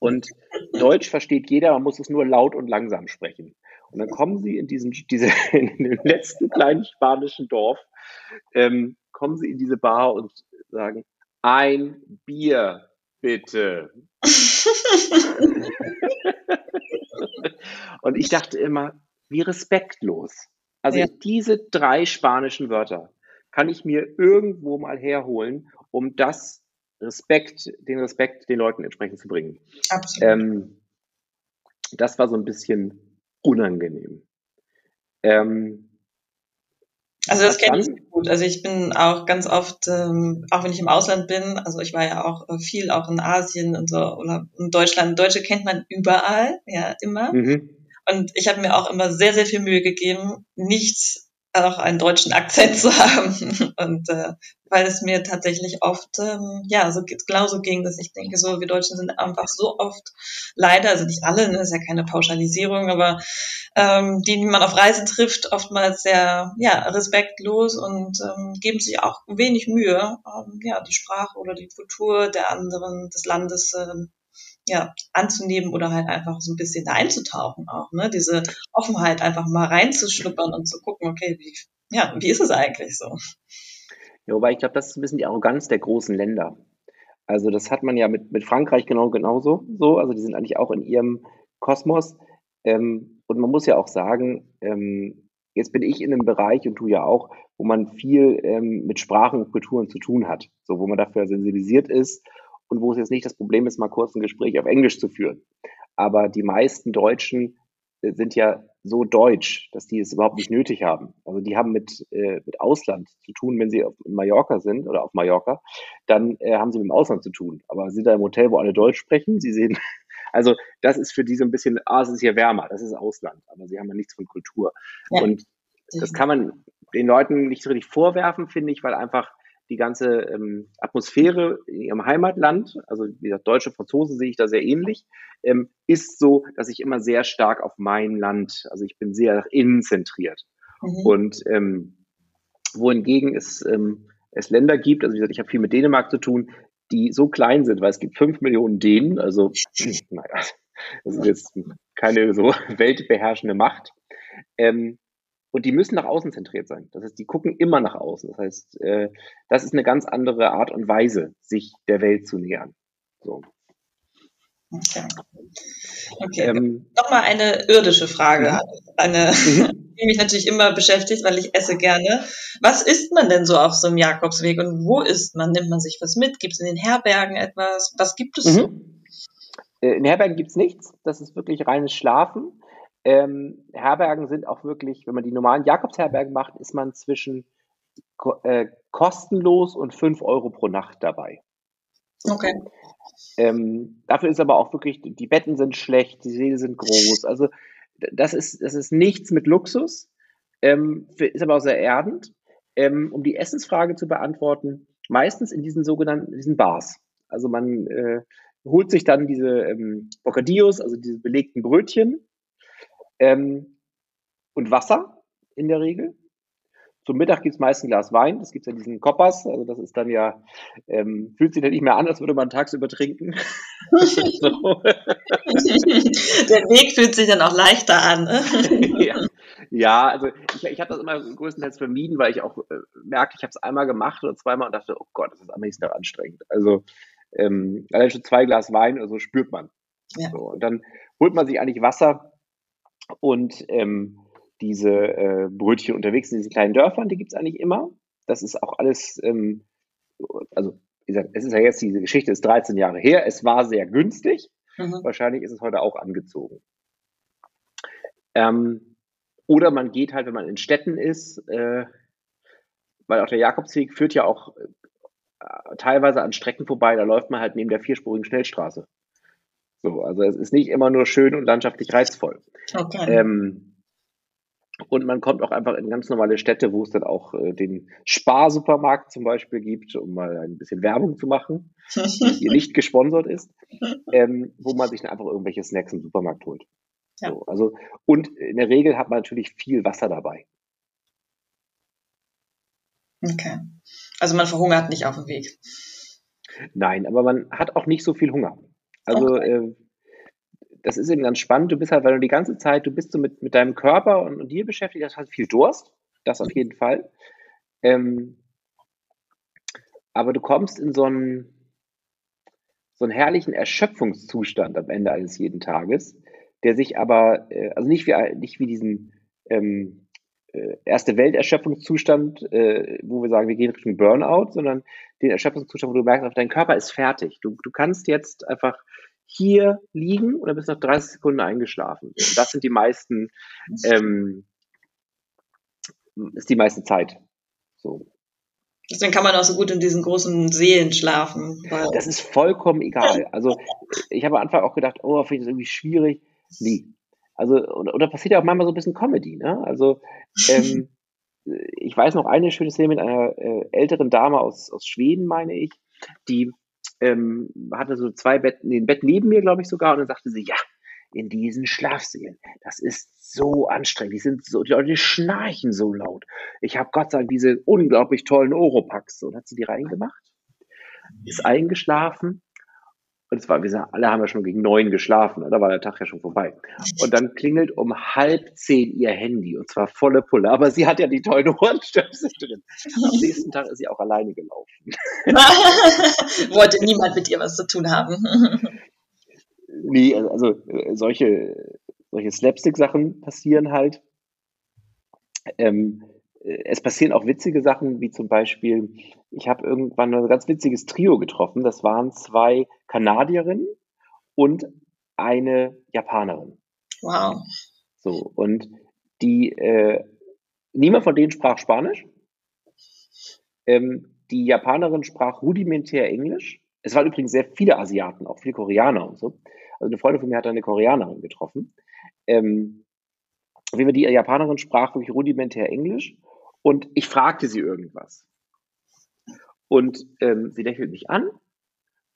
Und Deutsch versteht jeder, man muss es nur laut und langsam sprechen. Und dann kommen sie in diesen, diese, in dem letzten kleinen spanischen Dorf, ähm, kommen sie in diese Bar und sagen, ein Bier, bitte. und ich dachte immer, wie respektlos. Also ja. diese drei spanischen Wörter kann ich mir irgendwo mal herholen, um das Respekt, den Respekt den Leuten entsprechend zu bringen. Absolut. Ähm, das war so ein bisschen unangenehm. Ähm, also das kenne ich gut. Also ich bin auch ganz oft, ähm, auch wenn ich im Ausland bin, also ich war ja auch äh, viel auch in Asien und so oder in Deutschland. Deutsche kennt man überall, ja, immer. Mhm. Und ich habe mir auch immer sehr, sehr viel Mühe gegeben, nicht auch einen deutschen Akzent zu haben. Und äh, weil es mir tatsächlich oft ähm, ja so genauso ging, dass ich denke, so wir Deutschen sind einfach so oft leider, also nicht alle, ne, ist ja keine Pauschalisierung, aber ähm, die, die man auf Reisen trifft, oftmals sehr ja respektlos und ähm, geben sich auch wenig Mühe, ähm, ja die Sprache oder die Kultur der anderen des Landes ähm, ja, anzunehmen oder halt einfach so ein bisschen da einzutauchen auch, ne? Diese Offenheit einfach mal reinzuschnuppern und zu gucken, okay, wie, ja, wie ist es eigentlich so? Ja, wobei ich glaube, das ist ein bisschen die Arroganz der großen Länder. Also das hat man ja mit, mit Frankreich genau genauso so. Also die sind eigentlich auch in ihrem Kosmos. Ähm, und man muss ja auch sagen, ähm, jetzt bin ich in einem Bereich und du ja auch, wo man viel ähm, mit Sprachen und Kulturen zu tun hat. So, wo man dafür sensibilisiert ist und wo es jetzt nicht das Problem ist, mal kurz ein Gespräch auf Englisch zu führen. Aber die meisten Deutschen äh, sind ja so deutsch, dass die es überhaupt nicht nötig haben. Also die haben mit, äh, mit Ausland zu tun, wenn sie auf Mallorca sind oder auf Mallorca, dann äh, haben sie mit dem Ausland zu tun. Aber sind da im Hotel, wo alle Deutsch sprechen, sie sehen, also das ist für die so ein bisschen, ah, es ist hier wärmer, das ist Ausland, aber sie haben ja nichts von Kultur. Ja. Und das kann man den Leuten nicht so richtig vorwerfen, finde ich, weil einfach die ganze ähm, Atmosphäre in ihrem Heimatland, also wie gesagt, Deutsche, Franzosen sehe ich da sehr ähnlich, ähm, ist so, dass ich immer sehr stark auf mein Land, also ich bin sehr nach innen zentriert. Mhm. Und ähm, wohingegen es, ähm, es Länder gibt, also wie gesagt, ich habe viel mit Dänemark zu tun, die so klein sind, weil es gibt fünf Millionen Dänen, also naja, das ist jetzt keine so weltbeherrschende Macht. Ähm, und die müssen nach außen zentriert sein. Das heißt, die gucken immer nach außen. Das heißt, äh, das ist eine ganz andere Art und Weise, sich der Welt zu nähern. So. Okay. okay. Ähm, Nochmal eine irdische Frage, mhm. eine, mhm. die mich natürlich immer beschäftigt, weil ich esse gerne. Was isst man denn so auf so einem Jakobsweg und wo isst man? Nimmt man sich was mit? Gibt es in den Herbergen etwas? Was gibt es? Mhm. Äh, in Herbergen gibt es nichts. Das ist wirklich reines Schlafen. Ähm, Herbergen sind auch wirklich, wenn man die normalen Jakobsherbergen macht, ist man zwischen äh, kostenlos und 5 Euro pro Nacht dabei. Okay. Ähm, dafür ist aber auch wirklich, die Betten sind schlecht, die Säle sind groß. Also das ist, das ist nichts mit Luxus, ähm, ist aber auch sehr erdend. Ähm, um die Essensfrage zu beantworten, meistens in diesen sogenannten diesen Bars. Also man äh, holt sich dann diese ähm, Bocadillos, also diese belegten Brötchen, ähm, und Wasser in der Regel. Zum Mittag gibt es meist ein Glas Wein, das gibt es ja diesen Koppers, also das ist dann ja, ähm, fühlt sich dann nicht mehr an, als würde man tagsüber trinken. Der Weg fühlt sich dann auch leichter an. Ne? ja. ja. also ich, ich habe das immer größtenteils vermieden, weil ich auch äh, merke, ich habe es einmal gemacht oder zweimal und dachte, oh Gott, das ist am nächsten Tag anstrengend. Also ähm, allein schon zwei Glas Wein oder so spürt man. Ja. So, und dann holt man sich eigentlich Wasser und ähm, diese äh, Brötchen unterwegs in diesen kleinen Dörfern, die gibt es eigentlich immer. Das ist auch alles, ähm, also wie gesagt, es ist ja jetzt, diese Geschichte ist 13 Jahre her, es war sehr günstig. Mhm. Wahrscheinlich ist es heute auch angezogen. Ähm, oder man geht halt, wenn man in Städten ist, äh, weil auch der Jakobsweg führt ja auch äh, teilweise an Strecken vorbei, da läuft man halt neben der vierspurigen Schnellstraße. So, also es ist nicht immer nur schön und landschaftlich reizvoll. Okay. Ähm, und man kommt auch einfach in ganz normale Städte, wo es dann auch äh, den Sparsupermarkt zum Beispiel gibt, um mal ein bisschen Werbung zu machen, die hier nicht gesponsert ist, ähm, wo man sich dann einfach irgendwelche Snacks im Supermarkt holt. Ja. So, also, und in der Regel hat man natürlich viel Wasser dabei. Okay. Also man verhungert nicht auf dem Weg. Nein, aber man hat auch nicht so viel Hunger. Also okay. äh, das ist eben ganz spannend. Du bist halt, weil du die ganze Zeit, du bist so mit, mit deinem Körper und, und dir beschäftigt, hast halt viel Durst. Das auf jeden Fall. Ähm, aber du kommst in so einen, so einen herrlichen Erschöpfungszustand am Ende eines jeden Tages, der sich aber, äh, also nicht wie, nicht wie diesen ähm, äh, erste Welt-Erschöpfungszustand, äh, wo wir sagen, wir gehen Richtung Burnout, sondern den Erschöpfungszustand, wo du merkst, dein Körper ist fertig. Du, du kannst jetzt einfach hier liegen und dann bist du nach 30 Sekunden eingeschlafen. Und das sind die meisten, ähm, ist die meiste Zeit. So. Deswegen kann man auch so gut in diesen großen Seen schlafen. das ist vollkommen egal. Also ich habe am Anfang auch gedacht, oh, finde ich das irgendwie schwierig. Nee. Also, oder, oder passiert ja auch manchmal so ein bisschen Comedy, ne? Also, ähm, ich weiß noch eine schöne Szene mit einer äh, älteren Dame aus, aus Schweden, meine ich, die ähm, hatte so zwei Betten, den Bett neben mir, glaube ich sogar, und dann sagte sie, ja, in diesen Schlafsälen, das ist so anstrengend, die sind so, die Leute schnarchen so laut. Ich habe Gott sei Dank diese unglaublich tollen Oropax, so, und hat sie die reingemacht, ist eingeschlafen und es war, wir sagen, alle haben ja schon gegen neun geschlafen, da war der Tag ja schon vorbei. Und dann klingelt um halb zehn ihr Handy und zwar volle Pulle. Aber sie hat ja die tollen Ohrenstöpsel drin. Am nächsten Tag ist sie auch alleine gelaufen. Wollte niemand mit ihr was zu tun haben. nee, also, also solche, solche Slapstick-Sachen passieren halt. Ähm, es passieren auch witzige Sachen, wie zum Beispiel, ich habe irgendwann ein ganz witziges Trio getroffen. Das waren zwei Kanadierinnen und eine Japanerin. Wow. So, und die, äh, niemand von denen sprach Spanisch. Ähm, die Japanerin sprach rudimentär Englisch. Es waren übrigens sehr viele Asiaten, auch viele Koreaner und so. Also eine Freundin von mir hat eine Koreanerin getroffen. Ähm, wie wir die Japanerin sprach wirklich rudimentär Englisch und ich fragte sie irgendwas. Und ähm, sie lächelt mich an,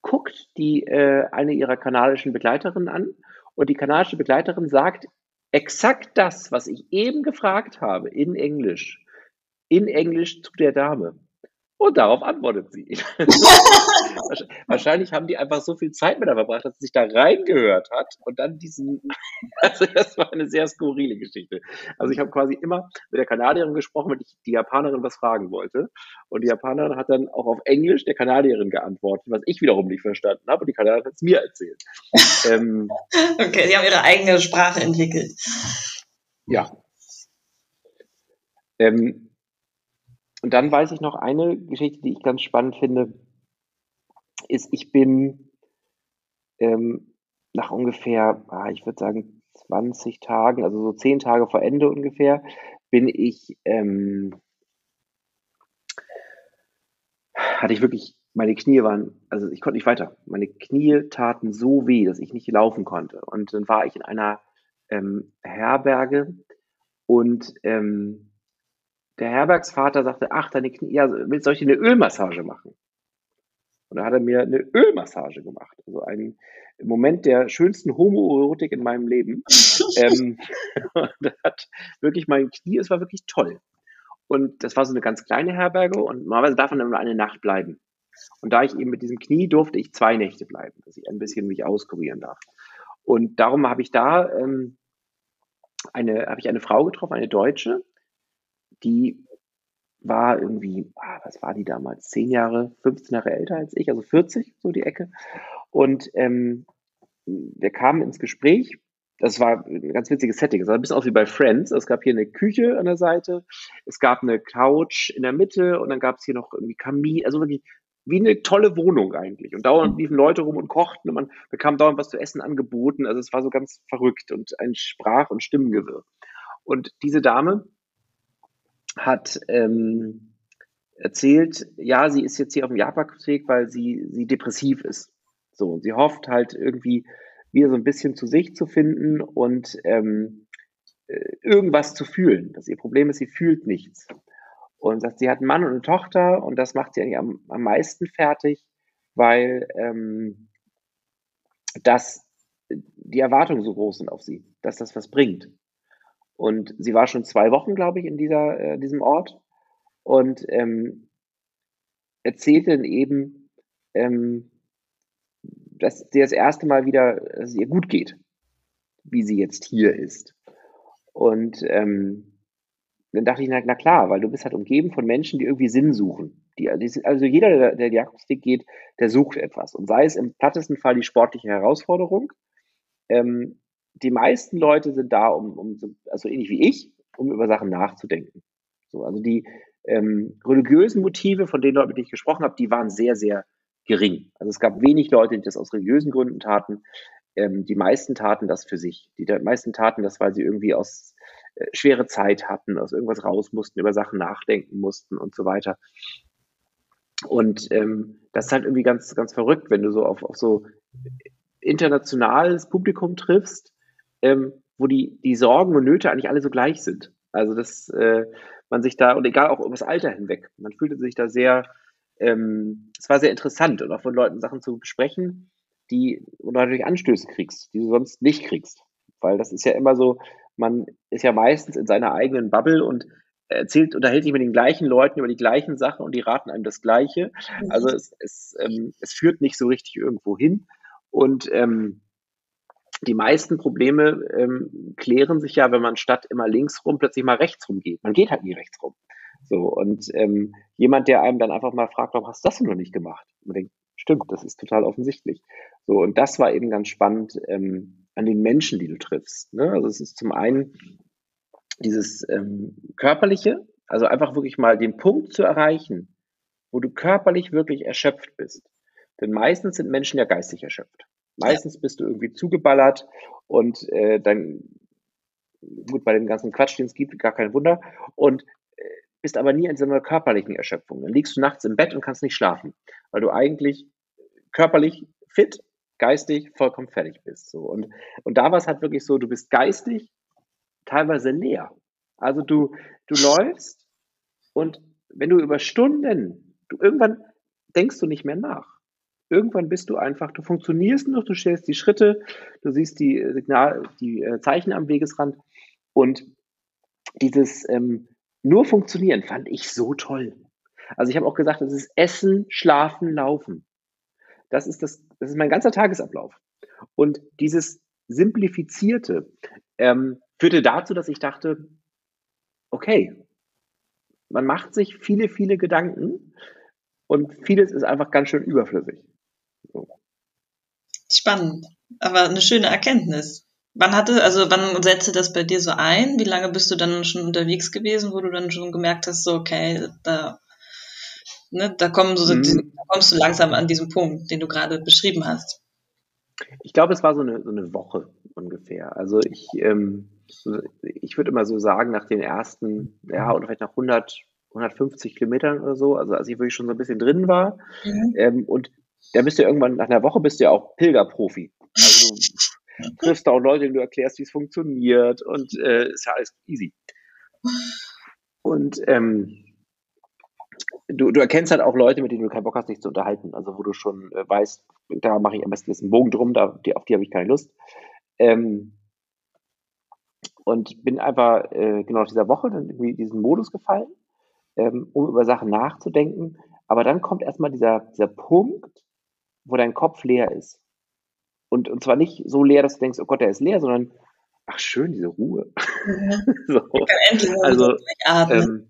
guckt die äh, eine ihrer kanadischen Begleiterinnen an und die kanadische Begleiterin sagt exakt das, was ich eben gefragt habe, in Englisch. In Englisch zu der Dame. Und darauf antwortet sie. Wahrscheinlich haben die einfach so viel Zeit mit verbracht, dass sie sich da reingehört hat und dann diesen, also das war eine sehr skurrile Geschichte. Also ich habe quasi immer mit der Kanadierin gesprochen, wenn ich die Japanerin was fragen wollte. Und die Japanerin hat dann auch auf Englisch der Kanadierin geantwortet, was ich wiederum nicht verstanden habe. Und die Kanadierin hat es mir erzählt. ähm, okay, sie haben ihre eigene Sprache entwickelt. Ja. Ähm, und dann weiß ich noch eine Geschichte, die ich ganz spannend finde, ist, ich bin ähm, nach ungefähr, ah, ich würde sagen, 20 Tagen, also so 10 Tage vor Ende ungefähr, bin ich, ähm, hatte ich wirklich, meine Knie waren, also ich konnte nicht weiter. Meine Knie taten so weh, dass ich nicht laufen konnte. Und dann war ich in einer ähm, Herberge und ähm, der Herbergsvater sagte, ach, deine Knie, ja, willst du euch eine Ölmassage machen? Und da hat er mir eine Ölmassage gemacht. Also ein Moment der schönsten Homoerotik in meinem Leben. ähm, hat wirklich mein Knie, es war wirklich toll. Und das war so eine ganz kleine Herberge und normalerweise darf man nur eine Nacht bleiben. Und da ich eben mit diesem Knie durfte ich zwei Nächte bleiben, dass ich ein bisschen mich auskurieren darf. Und darum habe ich da ähm, eine, habe ich eine Frau getroffen, eine Deutsche, die war irgendwie, ah, was war die damals? Zehn Jahre, 15 Jahre älter als ich, also 40, so die Ecke. Und ähm, wir kamen ins Gespräch. Das war ein ganz witziges Setting. Es sah ein bisschen aus wie bei Friends. Es gab hier eine Küche an der Seite, es gab eine Couch in der Mitte und dann gab es hier noch irgendwie Kamin. Also wirklich wie eine tolle Wohnung eigentlich. Und dauernd mhm. liefen Leute rum und kochten und man bekam dauernd was zu essen angeboten. Also es war so ganz verrückt und ein Sprach- und Stimmengewirr. Und diese Dame hat ähm, erzählt, ja, sie ist jetzt hier auf dem Jakobsweg, weil sie, sie depressiv ist. So, und sie hofft halt irgendwie wieder so ein bisschen zu sich zu finden und ähm, äh, irgendwas zu fühlen. Das ihr Problem ist, sie fühlt nichts und sagt, sie hat einen Mann und eine Tochter und das macht sie eigentlich am, am meisten fertig, weil ähm, das, die Erwartungen so groß sind auf sie, dass das was bringt. Und sie war schon zwei Wochen, glaube ich, in dieser, äh, diesem Ort und ähm, erzählte dann eben, ähm, dass sie das erste Mal wieder, dass es ihr gut geht, wie sie jetzt hier ist. Und ähm, dann dachte ich, na, na, klar, weil du bist halt umgeben von Menschen, die irgendwie Sinn suchen. Die, also jeder, der, der Jakobsweg geht, der sucht etwas. Und sei es im plattesten Fall die sportliche Herausforderung. Ähm, die meisten Leute sind da, um, um also ähnlich wie ich, um über Sachen nachzudenken. So, also die ähm, religiösen Motive, von denen Leuten, mit denen ich gesprochen habe, die waren sehr, sehr gering. Also es gab wenig Leute, die das aus religiösen Gründen taten. Ähm, die meisten taten das für sich. Die meisten taten das, weil sie irgendwie aus äh, schwere Zeit hatten, aus irgendwas raus mussten, über Sachen nachdenken mussten und so weiter. Und ähm, das ist halt irgendwie ganz, ganz verrückt, wenn du so auf, auf so internationales Publikum triffst, ähm, wo die, die Sorgen und Nöte eigentlich alle so gleich sind. Also dass äh, man sich da, und egal auch über das Alter hinweg, man fühlte sich da sehr, ähm, es war sehr interessant und auch von Leuten Sachen zu besprechen, die, du natürlich Anstöße kriegst, die du sonst nicht kriegst. Weil das ist ja immer so, man ist ja meistens in seiner eigenen Bubble und erzählt, unterhält sich mit den gleichen Leuten über die gleichen Sachen und die raten einem das Gleiche. Mhm. Also es, es, ähm, es führt nicht so richtig irgendwo hin. Und ähm, die meisten Probleme ähm, klären sich ja, wenn man statt immer links rum plötzlich mal rechts rum geht. Man geht halt nie rechts rum. So, und ähm, jemand, der einem dann einfach mal fragt, warum hast du das denn noch nicht gemacht? man denkt, stimmt, das ist total offensichtlich. So, und das war eben ganz spannend, ähm, an den Menschen, die du triffst. Ne? Also es ist zum einen dieses ähm, körperliche, also einfach wirklich mal den Punkt zu erreichen, wo du körperlich wirklich erschöpft bist. Denn meistens sind Menschen ja geistig erschöpft. Meistens ja. bist du irgendwie zugeballert und äh, dann, gut, bei dem ganzen Quatsch, den es gibt, gar kein Wunder. Und äh, bist aber nie in so einer körperlichen Erschöpfung. Dann liegst du nachts im Bett und kannst nicht schlafen, weil du eigentlich körperlich fit geistig vollkommen fertig bist. So. Und, und da war es halt wirklich so, du bist geistig teilweise leer. Also du, du läufst und wenn du über Stunden, du irgendwann denkst du nicht mehr nach. Irgendwann bist du einfach, du funktionierst noch, du stellst die Schritte, du siehst die Signal, die äh, Zeichen am Wegesrand und dieses ähm, nur funktionieren fand ich so toll. Also ich habe auch gesagt, es ist Essen, Schlafen, Laufen. Das ist, das, das ist mein ganzer Tagesablauf. Und dieses Simplifizierte ähm, führte dazu, dass ich dachte, okay, man macht sich viele, viele Gedanken und vieles ist einfach ganz schön überflüssig. Spannend, aber eine schöne Erkenntnis. Wann hatte, also wann setzte das bei dir so ein? Wie lange bist du dann schon unterwegs gewesen, wo du dann schon gemerkt hast, so okay, da Ne, da, so, mhm. da kommst du langsam an diesen Punkt, den du gerade beschrieben hast. Ich glaube, es war so eine, so eine Woche ungefähr. Also ich, ähm, ich würde immer so sagen, nach den ersten, ja, oder vielleicht nach 100, 150 Kilometern oder so, also als ich wirklich schon so ein bisschen drin war. Mhm. Ähm, und da bist du irgendwann, nach einer Woche bist du ja auch Pilgerprofi. Also du triffst da auch Leute, denen du erklärst, wie es funktioniert und äh, ist ja alles easy. Und ähm, du, du erkennst halt auch Leute, mit denen du keinen Bock hast, dich zu unterhalten. Also wo du schon äh, weißt, da mache ich am besten jetzt einen Bogen drum, da, die, auf die habe ich keine Lust. Ähm, und bin einfach äh, genau nach dieser Woche dann irgendwie diesen Modus gefallen, ähm, um über Sachen nachzudenken. Aber dann kommt erstmal dieser, dieser Punkt, wo dein Kopf leer ist. Und, und zwar nicht so leer, dass du denkst, oh Gott, der ist leer, sondern ach schön, diese Ruhe. Ja. so. Also, ähm,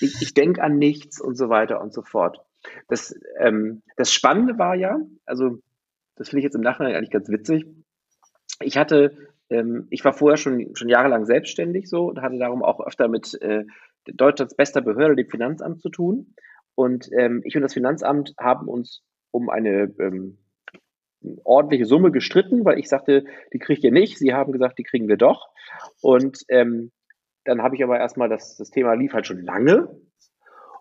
ich, ich denke an nichts und so weiter und so fort. Das, ähm, das Spannende war ja, also das finde ich jetzt im Nachhinein eigentlich ganz witzig. Ich hatte, ähm, ich war vorher schon, schon jahrelang selbstständig so und hatte darum auch öfter mit äh, Deutschlands bester Behörde, dem Finanzamt, zu tun. Und ähm, ich und das Finanzamt haben uns um eine ähm, ordentliche Summe gestritten, weil ich sagte, die kriegt ihr nicht. Sie haben gesagt, die kriegen wir doch. Und ähm, dann habe ich aber erstmal, das, das Thema lief halt schon lange.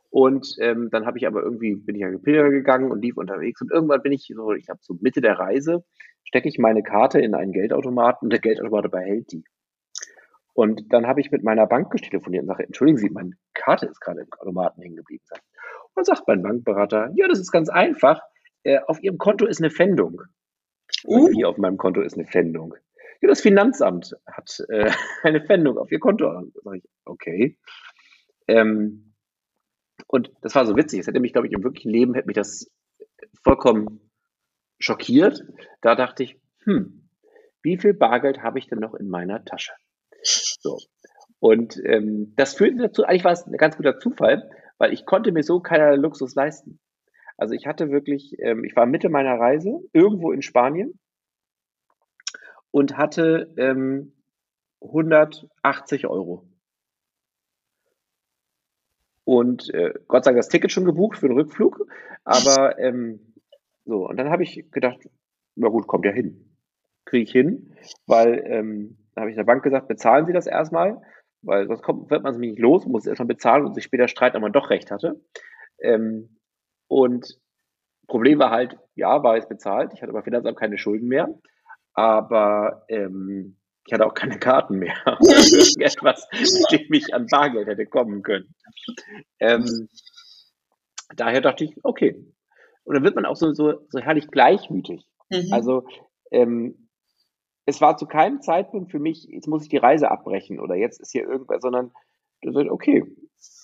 Und ähm, dann habe ich aber irgendwie, bin ich ja gepilgert gegangen und lief unterwegs. Und irgendwann bin ich so, ich habe so Mitte der Reise, stecke ich meine Karte in einen Geldautomaten und der Geldautomat behält die. Und dann habe ich mit meiner Bank telefoniert und sage, entschuldigen Sie, meine Karte ist gerade im Automaten hängen geblieben. Und dann sagt mein Bankberater, ja, das ist ganz einfach. Äh, auf Ihrem Konto ist eine Pfändung. Uh. Wie auf meinem Konto ist eine Pfändung. Ja, das Finanzamt hat äh, eine Pfändung auf Ihr Konto. Sag ich, okay. Ähm, und das war so witzig. Es hätte mich, glaube ich, im wirklichen Leben hätte mich das vollkommen schockiert. Da dachte ich, hm, wie viel Bargeld habe ich denn noch in meiner Tasche? So. Und ähm, das führte dazu, eigentlich war es ein ganz guter Zufall, weil ich konnte mir so keiner Luxus leisten. Also ich hatte wirklich, ähm, ich war Mitte meiner Reise irgendwo in Spanien und hatte ähm, 180 Euro. Und äh, Gott sei Dank das Ticket schon gebucht für den Rückflug. Aber ähm, so, und dann habe ich gedacht, na gut, kommt ja hin. Kriege ich hin, weil ähm, da habe ich der Bank gesagt, bezahlen Sie das erstmal, weil sonst kommt, wird man es nicht los, muss es erstmal bezahlen und sich später streiten, ob man doch recht hatte. Ähm, und Problem war halt, ja, war es bezahlt. Ich hatte aber Finanzamt keine Schulden mehr. Aber ähm, ich hatte auch keine Karten mehr. Etwas, mit dem ich an Bargeld hätte kommen können. Ähm, daher dachte ich, okay. Und dann wird man auch so, so, so herrlich gleichmütig. Mhm. Also ähm, es war zu keinem Zeitpunkt für mich, jetzt muss ich die Reise abbrechen oder jetzt ist hier irgendwas, sondern du sagst, okay,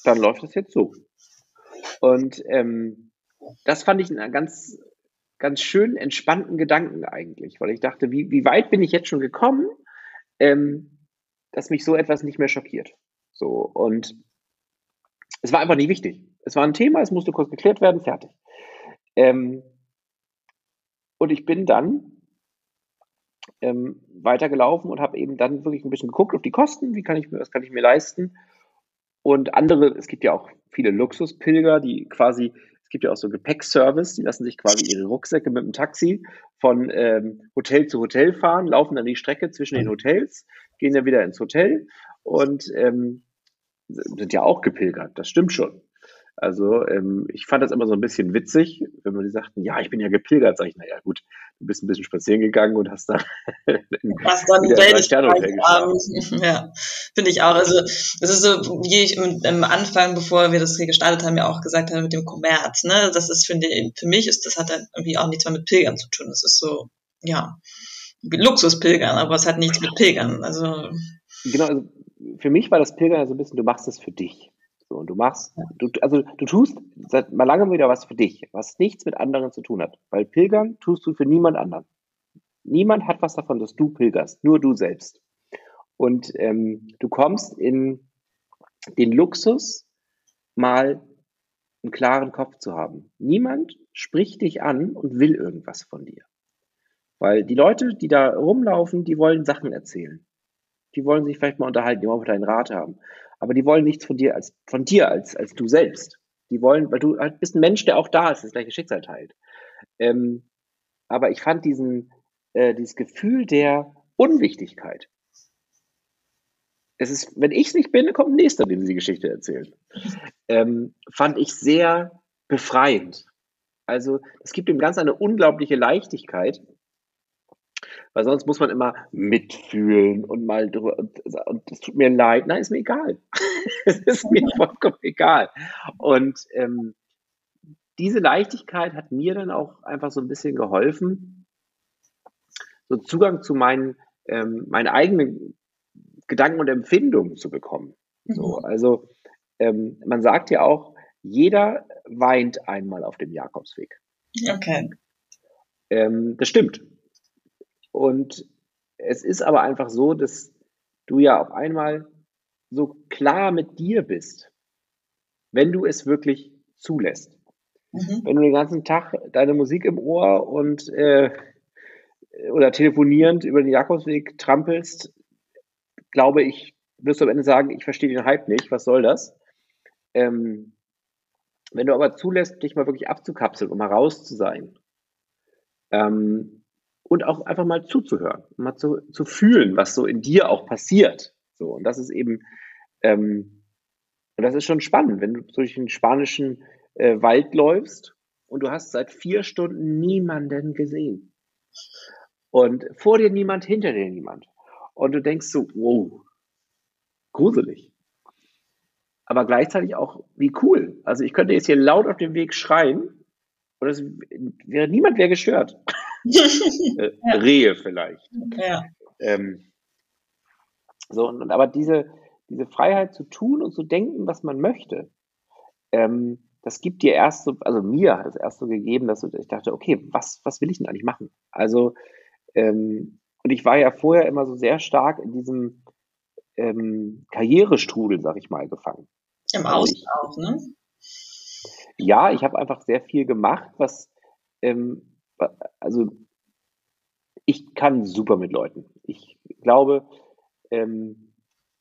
dann läuft es jetzt so. Und ähm, das fand ich einen ganz, ganz schön entspannten Gedanken eigentlich, weil ich dachte, wie, wie weit bin ich jetzt schon gekommen, ähm, dass mich so etwas nicht mehr schockiert. So, und es war einfach nie wichtig. Es war ein Thema, es musste kurz geklärt werden, fertig. Ähm, und ich bin dann ähm, weitergelaufen und habe eben dann wirklich ein bisschen geguckt auf die Kosten, wie kann ich mir, was kann ich mir leisten. Und andere, es gibt ja auch viele Luxuspilger, die quasi es gibt ja auch so Gepäckservice, die lassen sich quasi ihre Rucksäcke mit dem Taxi von ähm, Hotel zu Hotel fahren, laufen dann die Strecke zwischen den Hotels, gehen dann wieder ins Hotel und ähm, sind ja auch gepilgert, das stimmt schon. Also ähm, ich fand das immer so ein bisschen witzig, wenn man die sagten, ja, ich bin ja gepilgert, sage ich, naja gut, du bist ein bisschen spazieren gegangen und hast da hast dann wieder Ja, finde ich auch. Also es ist so, wie ich am Anfang, bevor wir das hier gestartet haben, ja auch gesagt haben mit dem Kommerz. Ne, das ist finde für mich ist das hat dann irgendwie auch nichts mehr mit Pilgern zu tun. Das ist so, ja, Luxuspilgern, aber es hat nichts mit Pilgern. Also genau. Also für mich war das Pilgern so also ein bisschen, du machst es für dich. So, und du machst, du, also du tust seit mal lange wieder was für dich, was nichts mit anderen zu tun hat. Weil Pilgern tust du für niemand anderen. Niemand hat was davon, dass du pilgerst, nur du selbst. Und ähm, du kommst in den Luxus, mal einen klaren Kopf zu haben. Niemand spricht dich an und will irgendwas von dir. Weil die Leute, die da rumlaufen, die wollen Sachen erzählen. Die wollen sich vielleicht mal unterhalten, die wollen deinen Rat haben aber die wollen nichts von dir als von dir als als du selbst. Die wollen, weil du halt bist ein Mensch, der auch da ist, das gleiche Schicksal teilt. Ähm, aber ich fand diesen äh, dieses Gefühl der Unwichtigkeit. Es ist, wenn ich es nicht bin, kommt ein nächster, dem sie die Geschichte erzählt. Ähm, fand ich sehr befreiend. Also es gibt dem Ganzen eine unglaubliche Leichtigkeit weil sonst muss man immer mitfühlen und mal drüber, und es tut mir leid. Nein, ist mir egal. es ist mir vollkommen egal. Und ähm, diese Leichtigkeit hat mir dann auch einfach so ein bisschen geholfen, so Zugang zu meinen, ähm, meinen eigenen Gedanken und Empfindungen zu bekommen. So, mhm. also ähm, man sagt ja auch, jeder weint einmal auf dem Jakobsweg. Okay. Ähm, das stimmt. Und es ist aber einfach so, dass du ja auf einmal so klar mit dir bist, wenn du es wirklich zulässt. Mhm. Wenn du den ganzen Tag deine Musik im Ohr und äh, oder telefonierend über den Jakobsweg trampelst, glaube ich, wirst du am Ende sagen, ich verstehe den Hype nicht, was soll das? Ähm, wenn du aber zulässt, dich mal wirklich abzukapseln, um mal raus zu sein ähm, und auch einfach mal zuzuhören, mal zu, zu fühlen, was so in dir auch passiert. So, und das ist eben, ähm, und das ist schon spannend, wenn du durch den spanischen äh, Wald läufst und du hast seit vier Stunden niemanden gesehen. Und vor dir niemand, hinter dir niemand. Und du denkst so, wow, gruselig. Aber gleichzeitig auch, wie cool. Also ich könnte jetzt hier laut auf dem Weg schreien und es wäre niemand wäre gestört. äh, ja. Rehe vielleicht. Ja. Ähm, so, und, aber diese, diese Freiheit zu tun und zu denken, was man möchte, ähm, das gibt dir erst so, also mir hat es erst so gegeben, dass ich dachte, okay, was, was will ich denn eigentlich machen? Also, ähm, und ich war ja vorher immer so sehr stark in diesem ähm, Karrierestrudel, sag ich mal, gefangen. Im also Außen auch, ne? Ja, ich habe einfach sehr viel gemacht, was, ähm, also ich kann super mit Leuten. Ich glaube, ähm,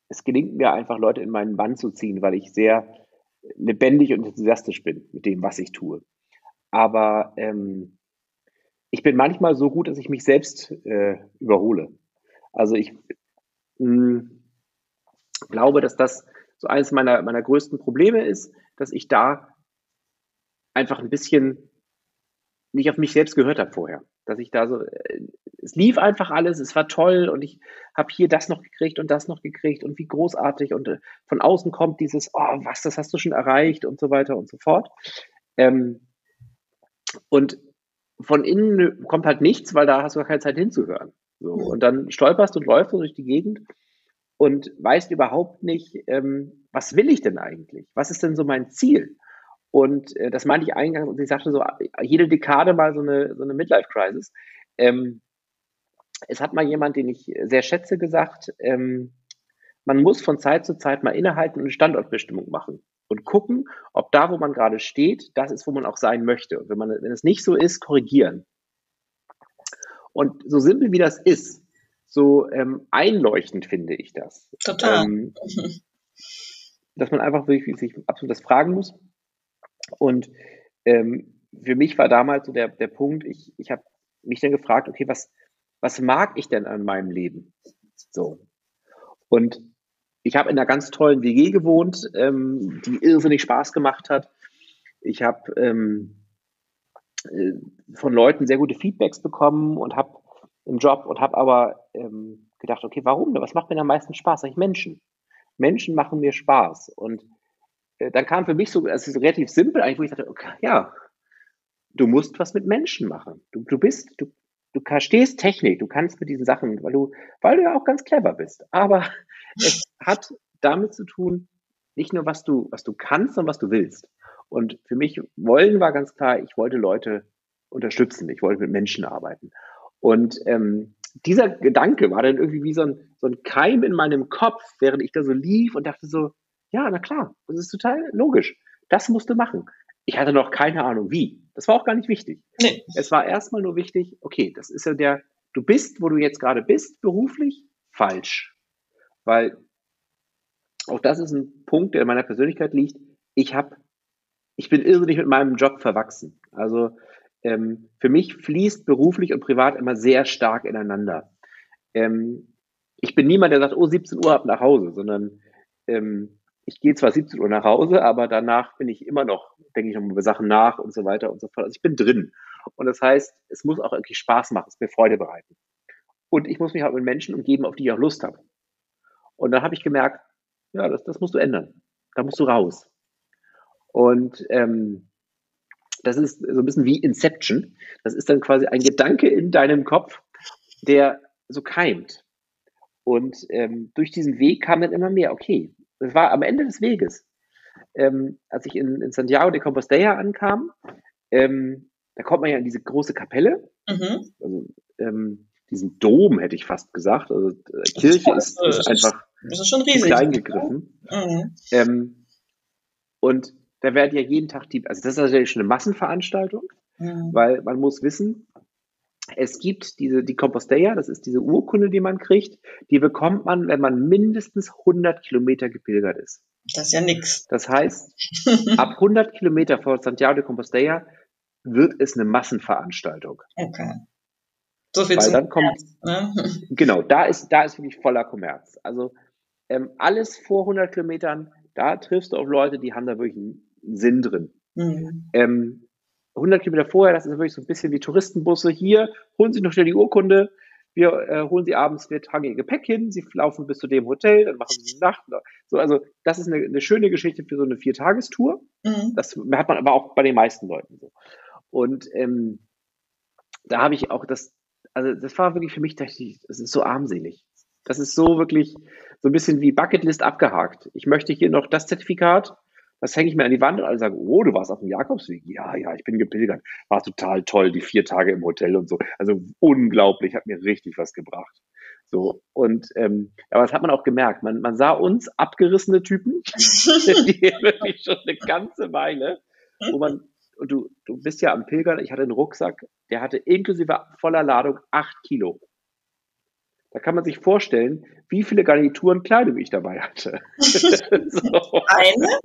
es gelingt mir einfach, Leute in meinen Bann zu ziehen, weil ich sehr lebendig und enthusiastisch bin mit dem, was ich tue. Aber ähm, ich bin manchmal so gut, dass ich mich selbst äh, überhole. Also ich mh, hm, glaube, dass das so eines meiner, meiner größten Probleme ist, dass ich da einfach ein bisschen nicht auf mich selbst gehört habe vorher. Dass ich da so, äh, es lief einfach alles, es war toll und ich habe hier das noch gekriegt und das noch gekriegt und wie großartig und äh, von außen kommt dieses, oh, was, das hast du schon erreicht und so weiter und so fort. Ähm, und von innen kommt halt nichts, weil da hast du gar keine Zeit hinzuhören. So, und dann stolperst und läufst du durch die Gegend und weißt überhaupt nicht, ähm, was will ich denn eigentlich? Was ist denn so mein Ziel? Und äh, das meinte ich eingangs und ich sagte so, jede Dekade mal so eine, so eine Midlife-Crisis. Ähm, es hat mal jemand, den ich sehr schätze, gesagt, ähm, man muss von Zeit zu Zeit mal innehalten und eine Standortbestimmung machen und gucken, ob da, wo man gerade steht, das ist, wo man auch sein möchte. Und wenn man, wenn es nicht so ist, korrigieren. Und so simpel wie das ist, so ähm, einleuchtend finde ich das. Total. Ähm, dass man einfach wirklich sich absolut das fragen muss. Und ähm, für mich war damals so der, der Punkt, ich, ich habe mich dann gefragt, okay, was, was mag ich denn an meinem Leben? So. Und ich habe in einer ganz tollen WG gewohnt, ähm, die irrsinnig Spaß gemacht hat. Ich habe ähm, äh, von Leuten sehr gute Feedbacks bekommen und habe im Job und habe aber ähm, gedacht, okay, warum? Was macht mir am meisten Spaß? Sag ich Menschen. Menschen machen mir Spaß. Und dann kam für mich so, es ist relativ simpel eigentlich, wo ich dachte, okay, ja, du musst was mit Menschen machen. Du, du bist, du, du verstehst Technik, du kannst mit diesen Sachen, weil du, weil du ja auch ganz clever bist. Aber es hat damit zu tun, nicht nur was du, was du kannst, sondern was du willst. Und für mich wollen war ganz klar, ich wollte Leute unterstützen, ich wollte mit Menschen arbeiten. Und ähm, dieser Gedanke war dann irgendwie wie so ein, so ein Keim in meinem Kopf, während ich da so lief und dachte so, ja, na klar, das ist total logisch. Das musst du machen. Ich hatte noch keine Ahnung, wie. Das war auch gar nicht wichtig. Nee. Es war erstmal nur wichtig, okay, das ist ja der, du bist, wo du jetzt gerade bist, beruflich, falsch. Weil auch das ist ein Punkt, der in meiner Persönlichkeit liegt. Ich habe, ich bin irrsinnig mit meinem Job verwachsen. Also ähm, für mich fließt beruflich und privat immer sehr stark ineinander. Ähm, ich bin niemand, der sagt, oh, 17 Uhr ab nach Hause, sondern ähm, ich gehe zwar 17 Uhr nach Hause, aber danach bin ich immer noch, denke ich noch über Sachen nach und so weiter und so fort. Also ich bin drin. Und das heißt, es muss auch irgendwie Spaß machen, es mir Freude bereiten. Und ich muss mich auch mit Menschen umgeben, auf die ich auch Lust habe. Und dann habe ich gemerkt, ja, das, das musst du ändern. Da musst du raus. Und ähm, das ist so ein bisschen wie Inception. Das ist dann quasi ein Gedanke in deinem Kopf, der so keimt. Und ähm, durch diesen Weg kam dann immer mehr, okay, das war am Ende des Weges, ähm, als ich in, in, Santiago de Compostela ankam, ähm, da kommt man ja in diese große Kapelle, mhm. also ähm, diesen Dom hätte ich fast gesagt. Also äh, Kirche ist, ist, einfach das ist schon riesig. klein gegriffen. Mhm. Ähm, und da werden ja jeden Tag die, also das ist natürlich schon eine Massenveranstaltung, mhm. weil man muss wissen, Es gibt diese, die Compostella, das ist diese Urkunde, die man kriegt, die bekommt man, wenn man mindestens 100 Kilometer gepilgert ist. Das ist ja nix. Das heißt, ab 100 Kilometer vor Santiago de Compostela wird es eine Massenveranstaltung. Okay. So viel Weil dann kommt, ne? genau, da ist, da ist wirklich voller Kommerz. Also ähm, alles vor 100 Kilometern, da triffst du auf Leute, die haben da wirklich einen Sinn drin. Mhm. Ähm, 100 Kilometer vorher, das ist wirklich so ein bisschen wie Touristenbusse. Hier holen Sie noch schnell die Urkunde. Wir äh, holen Sie abends, wir tragen Ihr Gepäck hin. Sie laufen bis zu dem Hotel, dann machen Sie die Nacht. So, also das ist eine, eine schöne Geschichte für so eine Viertagestour. Mhm. Das hat man aber auch bei den meisten Leuten so. Und ähm, da habe ich auch das, also das war wirklich für mich, das ist so armselig. Das ist so wirklich so ein bisschen wie Bucketlist abgehakt. Ich möchte hier noch das Zertifikat, das hänge ich mir an die Wand und alle sagen, oh, du warst auf dem Jakobsweg. Ja, ja, ich bin gepilgert. War total toll, die vier Tage im Hotel und so. Also unglaublich, hat mir richtig was gebracht. So, und ähm, aber das hat man auch gemerkt. Man, man sah uns abgerissene Typen, die wirklich schon eine ganze Weile, wo man, und du, du bist ja am Pilgern, ich hatte einen Rucksack, der hatte inklusive voller Ladung acht Kilo. Da kann man sich vorstellen, wie viele Garnituren Kleidung ich dabei hatte. so. Eine?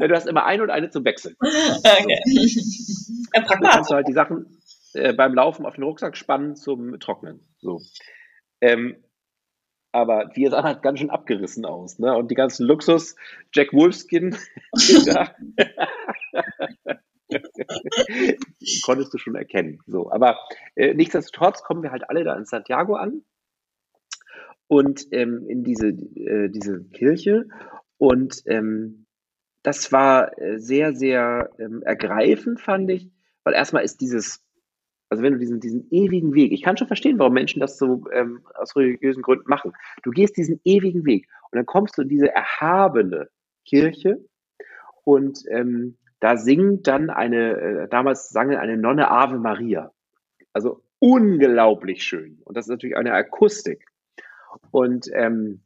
du hast immer eine und eine zum Wechseln. Okay. Ja, du kannst halt die Sachen äh, beim Laufen auf den Rucksack spannen zum Trocknen. So. Ähm, aber wir sahen halt ganz schön abgerissen aus. Ne? Und die ganzen Luxus, Jack Wolfskin, konntest du schon erkennen. So, aber äh, nichtsdestotrotz kommen wir halt alle da in Santiago an und ähm, in diese, äh, diese Kirche. Und ähm, das war äh, sehr, sehr ähm, ergreifend, fand ich, weil erstmal ist dieses, also wenn du diesen, diesen ewigen Weg, ich kann schon verstehen, warum Menschen das so ähm, aus religiösen Gründen machen. Du gehst diesen ewigen Weg und dann kommst du in diese erhabene Kirche und ähm, da singt dann eine, äh, damals sang eine Nonne Ave Maria. Also unglaublich schön. Und das ist natürlich eine Akustik. Und, ähm,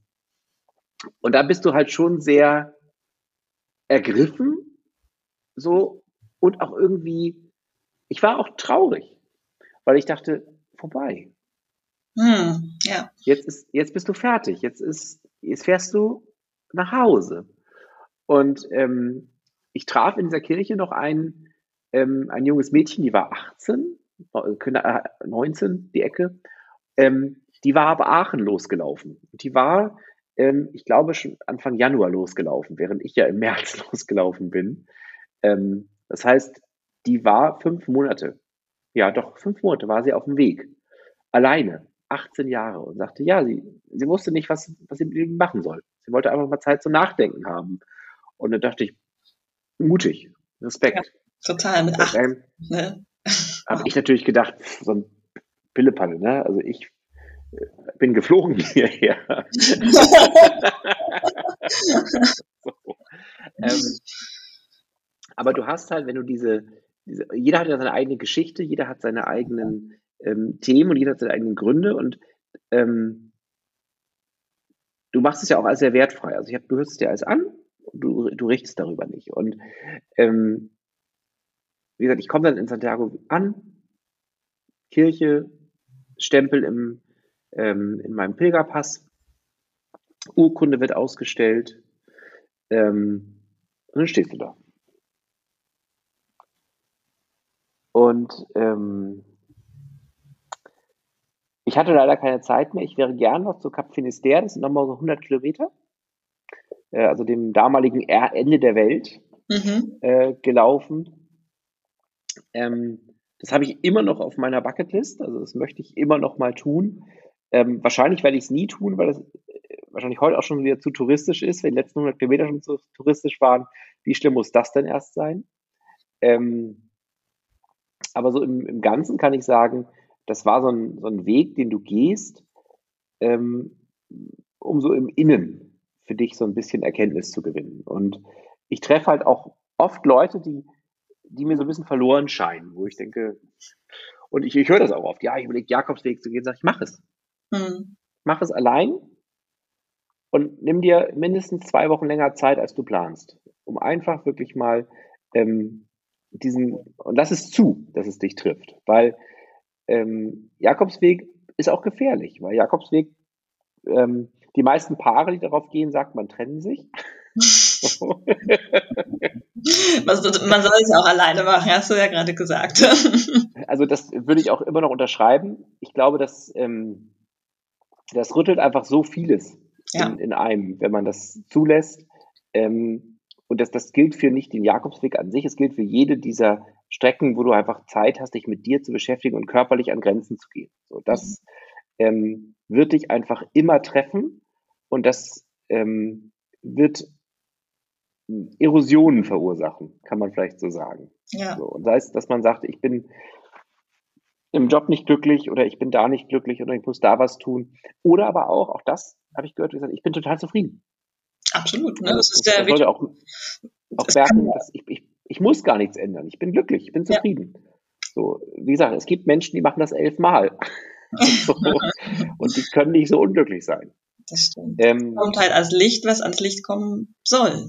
und da bist du halt schon sehr ergriffen, so, und auch irgendwie, ich war auch traurig, weil ich dachte, vorbei. Hm, ja. Jetzt ist, jetzt bist du fertig. Jetzt ist, jetzt fährst du nach Hause. Und ähm, ich traf in dieser Kirche noch ein, ähm, ein junges Mädchen, die war 18, 19, äh, die Ecke. Ähm, die war aber Aachen losgelaufen. Die war, ähm, ich glaube, schon Anfang Januar losgelaufen, während ich ja im März losgelaufen bin. Ähm, das heißt, die war fünf Monate, ja doch, fünf Monate war sie auf dem Weg. Alleine, 18 Jahre und sagte, ja, sie, sie wusste nicht, was, was sie machen soll. Sie wollte einfach mal Zeit zum Nachdenken haben. Und dann dachte ich, mutig. Respekt. Ja, total, mit acht. Ähm, ne? Habe ich natürlich gedacht, so ein Pillepalle, ne? Also ich äh, bin geflogen hierher. so. ähm, aber du hast halt, wenn du diese, diese, jeder hat ja seine eigene Geschichte, jeder hat seine eigenen ähm, Themen und jeder hat seine eigenen Gründe und ähm, du machst es ja auch alles sehr wertfrei. Also ich hab, du hörst es dir alles an du, du richtest darüber nicht. Und ähm, wie gesagt, ich komme dann in Santiago an, Kirche, Stempel im, ähm, in meinem Pilgerpass, Urkunde wird ausgestellt ähm, und dann stehst du da. Und ähm, ich hatte leider keine Zeit mehr. Ich wäre gern noch zu Cap Finisterre, das sind nochmal so 100 Kilometer äh, also dem damaligen Ende der Welt, mhm. äh, gelaufen. Ähm, das habe ich immer noch auf meiner Bucketlist, also das möchte ich immer noch mal tun. Ähm, wahrscheinlich werde ich es nie tun, weil es äh, wahrscheinlich heute auch schon wieder zu touristisch ist, wenn die letzten 100 Kilometer schon zu touristisch waren. Wie schlimm muss das denn erst sein? Ähm, aber so im, im, Ganzen kann ich sagen, das war so ein, so ein Weg, den du gehst, ähm, um so im Innen für dich so ein bisschen Erkenntnis zu gewinnen. Und ich treffe halt auch oft Leute, die, die mir so ein bisschen verloren scheinen, wo ich denke, und ich, ich höre das auch oft, ja, ich überlege, Jakobsweg zu gehen, sage ich, mach es. Hm. Mach es allein und nimm dir mindestens zwei Wochen länger Zeit, als du planst, um einfach wirklich mal ähm, diesen, und lass es zu, dass es dich trifft, weil ähm, Jakobsweg ist auch gefährlich, weil Jakobsweg, ähm, die meisten Paare, die darauf gehen, sagt man, trennen sich. Man soll es ja auch alleine machen, hast du ja gerade gesagt. also das würde ich auch immer noch unterschreiben. Ich glaube, dass ähm, das rüttelt einfach so vieles ja. in, in, einem, wenn man das zulässt. Ähm, und das, das gilt für nicht den Jakobsweg an sich, es gilt für jede dieser Strecken, wo du einfach Zeit hast, dich mit dir zu beschäftigen und körperlich an Grenzen zu gehen. So, das mhm. ähm, wird dich einfach immer treffen und das ähm, wird Erosionen verursachen, kann man vielleicht so sagen. Ja. So, und sei es, dass man sagt, ich bin im Job nicht glücklich oder ich bin da nicht glücklich oder ich muss da was tun. Oder aber auch, auch das habe ich gehört, ich bin total zufrieden. Absolut. Ne? Also das, ist der sollte auch, auch merken, dass ich, ich, ich muss gar nichts ändern. Ich bin glücklich, ich bin zufrieden. Ja. So, wie gesagt, es gibt Menschen, die machen das elfmal. so, und die können nicht so unglücklich sein. Das stimmt. Ähm, kommt halt als Licht, was ans Licht kommen soll.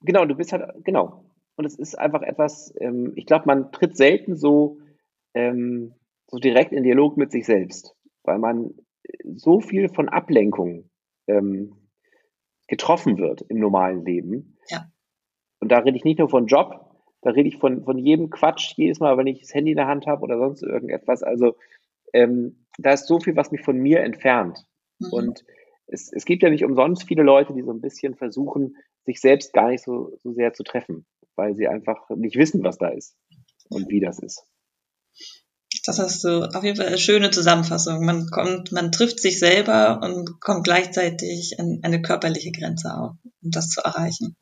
Genau, du bist halt, genau. Und es ist einfach etwas, ähm, ich glaube, man tritt selten so, ähm, so direkt in Dialog mit sich selbst, weil man so viel von Ablenkung ähm, getroffen wird im normalen Leben. Ja. Und da rede ich nicht nur von Job, da rede ich von, von jedem Quatsch, jedes Mal, wenn ich das Handy in der Hand habe oder sonst irgendetwas. Also ähm, da ist so viel, was mich von mir entfernt. Mhm. Und es, es gibt ja nicht umsonst viele Leute, die so ein bisschen versuchen, sich selbst gar nicht so, so sehr zu treffen, weil sie einfach nicht wissen, was da ist und wie das ist. Das hast du auf jeden Fall eine schöne Zusammenfassung. Man kommt, man trifft sich selber und kommt gleichzeitig an eine körperliche Grenze auf, um das zu erreichen.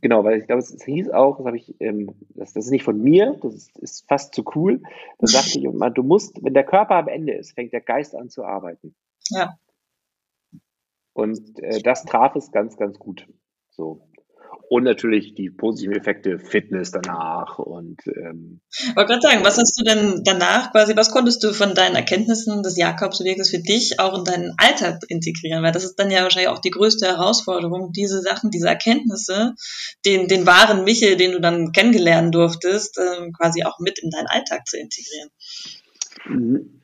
Genau, weil ich glaube, es, hieß auch, das habe ich, ähm, das, das ist nicht von mir, das ist, ist fast zu cool. Da sagte ich immer, du musst, wenn der Körper am Ende ist, fängt der Geist an zu arbeiten. Ja. Und äh, das traf es ganz, ganz gut. So. Und natürlich die positiven Effekte, Fitness danach und ähm, Ich wollte gerade sagen, was hast du denn danach quasi, was konntest du von deinen Erkenntnissen des Jakobsweges für dich auch in deinen Alltag integrieren? Weil das ist dann ja wahrscheinlich auch die größte Herausforderung, diese Sachen, diese Erkenntnisse, den, den wahren Michel, den du dann kennengelernt durftest, äh, quasi auch mit in deinen Alltag zu integrieren. Mhm.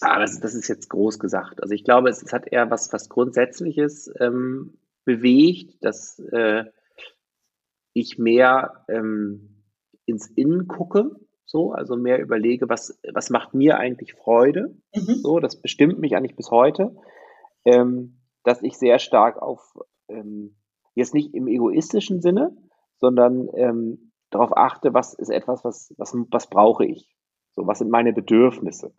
Ah, das, das ist jetzt groß gesagt. Also ich glaube, es, es hat eher was, was Grundsätzliches ähm, bewegt, dass äh, ich mehr ähm, ins Innen gucke, so, also mehr überlege, was, was macht mir eigentlich Freude, mhm. so, das bestimmt mich eigentlich bis heute, ähm, dass ich sehr stark auf, ähm, jetzt nicht im egoistischen Sinne, sondern ähm, darauf achte, was ist etwas, was, was, was brauche ich, so, was sind meine Bedürfnisse.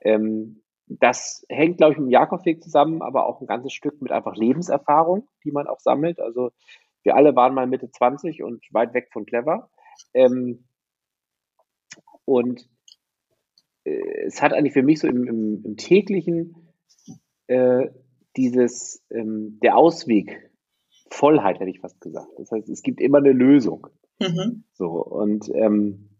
Ähm, das hängt, glaube ich, mit dem Jakobweg zusammen, aber auch ein ganzes Stück mit einfach Lebenserfahrung, die man auch sammelt. Also wir alle waren mal Mitte 20 und weit weg von clever. Ähm, und äh, es hat eigentlich für mich so im, im, im täglichen äh, dieses, ähm, der Ausweg, Vollheit hätte ich fast gesagt. Das heißt, es gibt immer eine Lösung. Mhm. So, und ähm,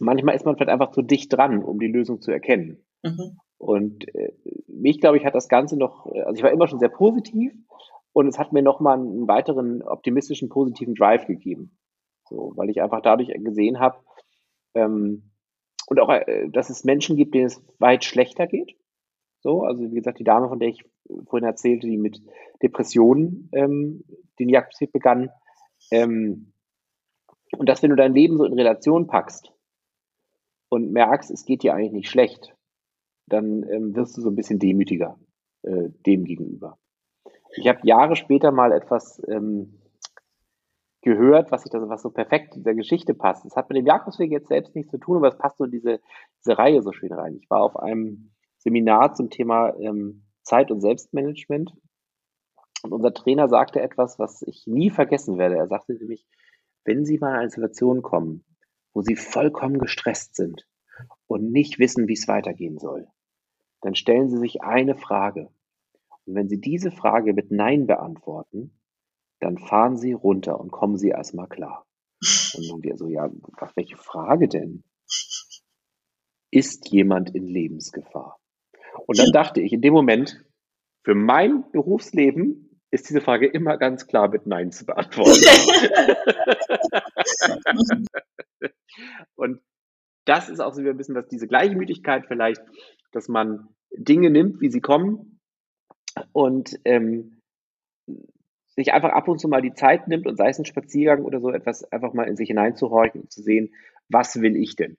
manchmal ist man vielleicht einfach zu dicht dran, um die Lösung zu erkennen. Mhm. Und äh, mich, glaube ich, hat das Ganze noch, äh, also ich war immer schon sehr positiv und es hat mir nochmal einen weiteren optimistischen, positiven Drive gegeben. So, weil ich einfach dadurch gesehen habe, ähm, und auch, äh, dass es Menschen gibt, denen es weit schlechter geht. So, also wie gesagt, die Dame, von der ich vorhin erzählte, die mit Depressionen ähm, den Jagdbetrieb begann. Ähm, und dass wenn du dein Leben so in Relation packst und merkst, es geht dir eigentlich nicht schlecht, dann ähm, wirst du so ein bisschen demütiger äh, dem gegenüber. Ich habe Jahre später mal etwas ähm, gehört, was, ich das, was so perfekt in der Geschichte passt. Das hat mit dem Jakobsweg jetzt selbst nichts zu tun, aber es passt so diese, diese Reihe so schön rein. Ich war auf einem Seminar zum Thema ähm, Zeit- und Selbstmanagement und unser Trainer sagte etwas, was ich nie vergessen werde. Er sagte nämlich, wenn Sie mal in eine Situation kommen, wo Sie vollkommen gestresst sind und nicht wissen, wie es weitergehen soll, dann stellen Sie sich eine Frage. Und wenn Sie diese Frage mit Nein beantworten, dann fahren Sie runter und kommen Sie erstmal klar. Und dann wir so, ja, welche Frage denn? Ist jemand in Lebensgefahr? Und dann dachte ich in dem Moment, für mein Berufsleben ist diese Frage immer ganz klar mit Nein zu beantworten. Und das ist auch so ein bisschen dass diese Gleichmütigkeit vielleicht, dass man Dinge nimmt, wie sie kommen und ähm, sich einfach ab und zu mal die Zeit nimmt und sei es ein Spaziergang oder so etwas, einfach mal in sich hineinzuhorchen und zu sehen, was will ich denn?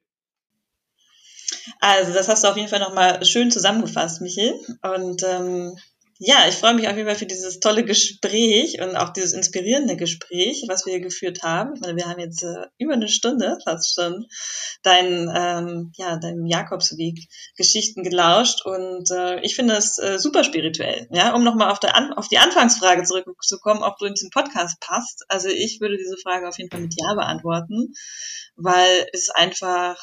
Also, das hast du auf jeden Fall nochmal schön zusammengefasst, Michel. Und ähm, ja, ich freue mich auf jeden Fall für dieses tolle Gespräch und auch dieses inspirierende Gespräch, was wir hier geführt haben. Ich meine, wir haben jetzt äh, über eine Stunde fast schon deinen, ähm, ja, deinem Jakobsweg Geschichten gelauscht und äh, ich finde es äh, super spirituell. Ja, um nochmal auf, auf die Anfangsfrage zurückzukommen, ob du in diesen Podcast passt. Also ich würde diese Frage auf jeden Fall mit Ja beantworten, weil es einfach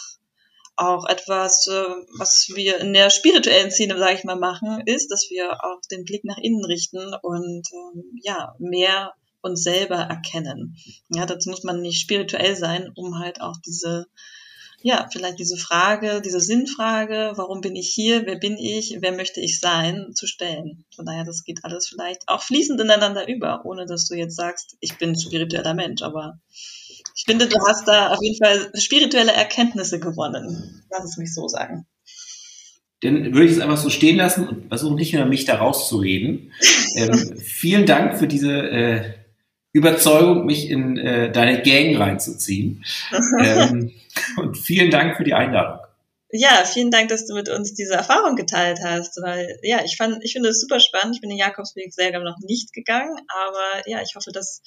auch etwas, äh, was wir in der spirituellen Szene, sage ich mal, machen, ist, dass wir auch den Blick nach innen richten und ähm, ja, mehr uns selber erkennen. Ja, dazu muss man nicht spirituell sein, um halt auch diese, ja, vielleicht diese Frage, diese Sinnfrage, warum bin ich hier, wer bin ich, wer möchte ich sein, zu stellen. Von daher, das geht alles vielleicht auch fließend ineinander über, ohne dass du jetzt sagst, ich bin spiritueller Mensch, aber ich finde, du hast da auf jeden Fall spirituelle Erkenntnisse gewonnen. Lass es mich so sagen. Dann würde ich es einfach so stehen lassen und versuchen nicht mehr mich da rauszureden. ähm, vielen Dank für diese äh, Überzeugung, mich in äh, deine Gang reinzuziehen. ähm, und vielen Dank für die Einladung. Ja, vielen Dank, dass du mit uns diese Erfahrung geteilt hast, weil ja, ich fand, ich finde es super spannend. Ich bin den Jakobsweg selber noch nicht gegangen, aber ja, ich hoffe, dass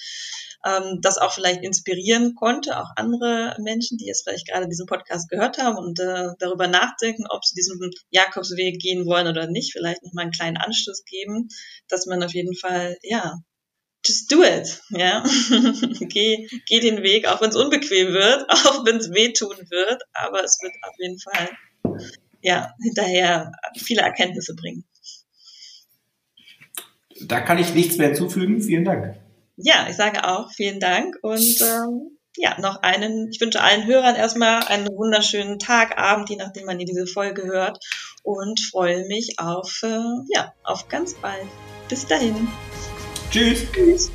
ähm, das auch vielleicht inspirieren konnte, auch andere Menschen, die jetzt vielleicht gerade diesen Podcast gehört haben und äh, darüber nachdenken, ob sie diesen Jakobsweg gehen wollen oder nicht, vielleicht nochmal einen kleinen Anschluss geben, dass man auf jeden Fall, ja, just do it, ja. geh, geh den Weg, auch wenn es unbequem wird, auch wenn es wehtun wird, aber es wird auf jeden Fall, ja, hinterher viele Erkenntnisse bringen. Da kann ich nichts mehr hinzufügen. Vielen Dank. Ja, ich sage auch vielen Dank und ähm, ja, noch einen, ich wünsche allen Hörern erstmal einen wunderschönen Tag, Abend, je nachdem man diese Folge hört und freue mich auf, äh, ja, auf ganz bald. Bis dahin. Tschüss. Tschüss.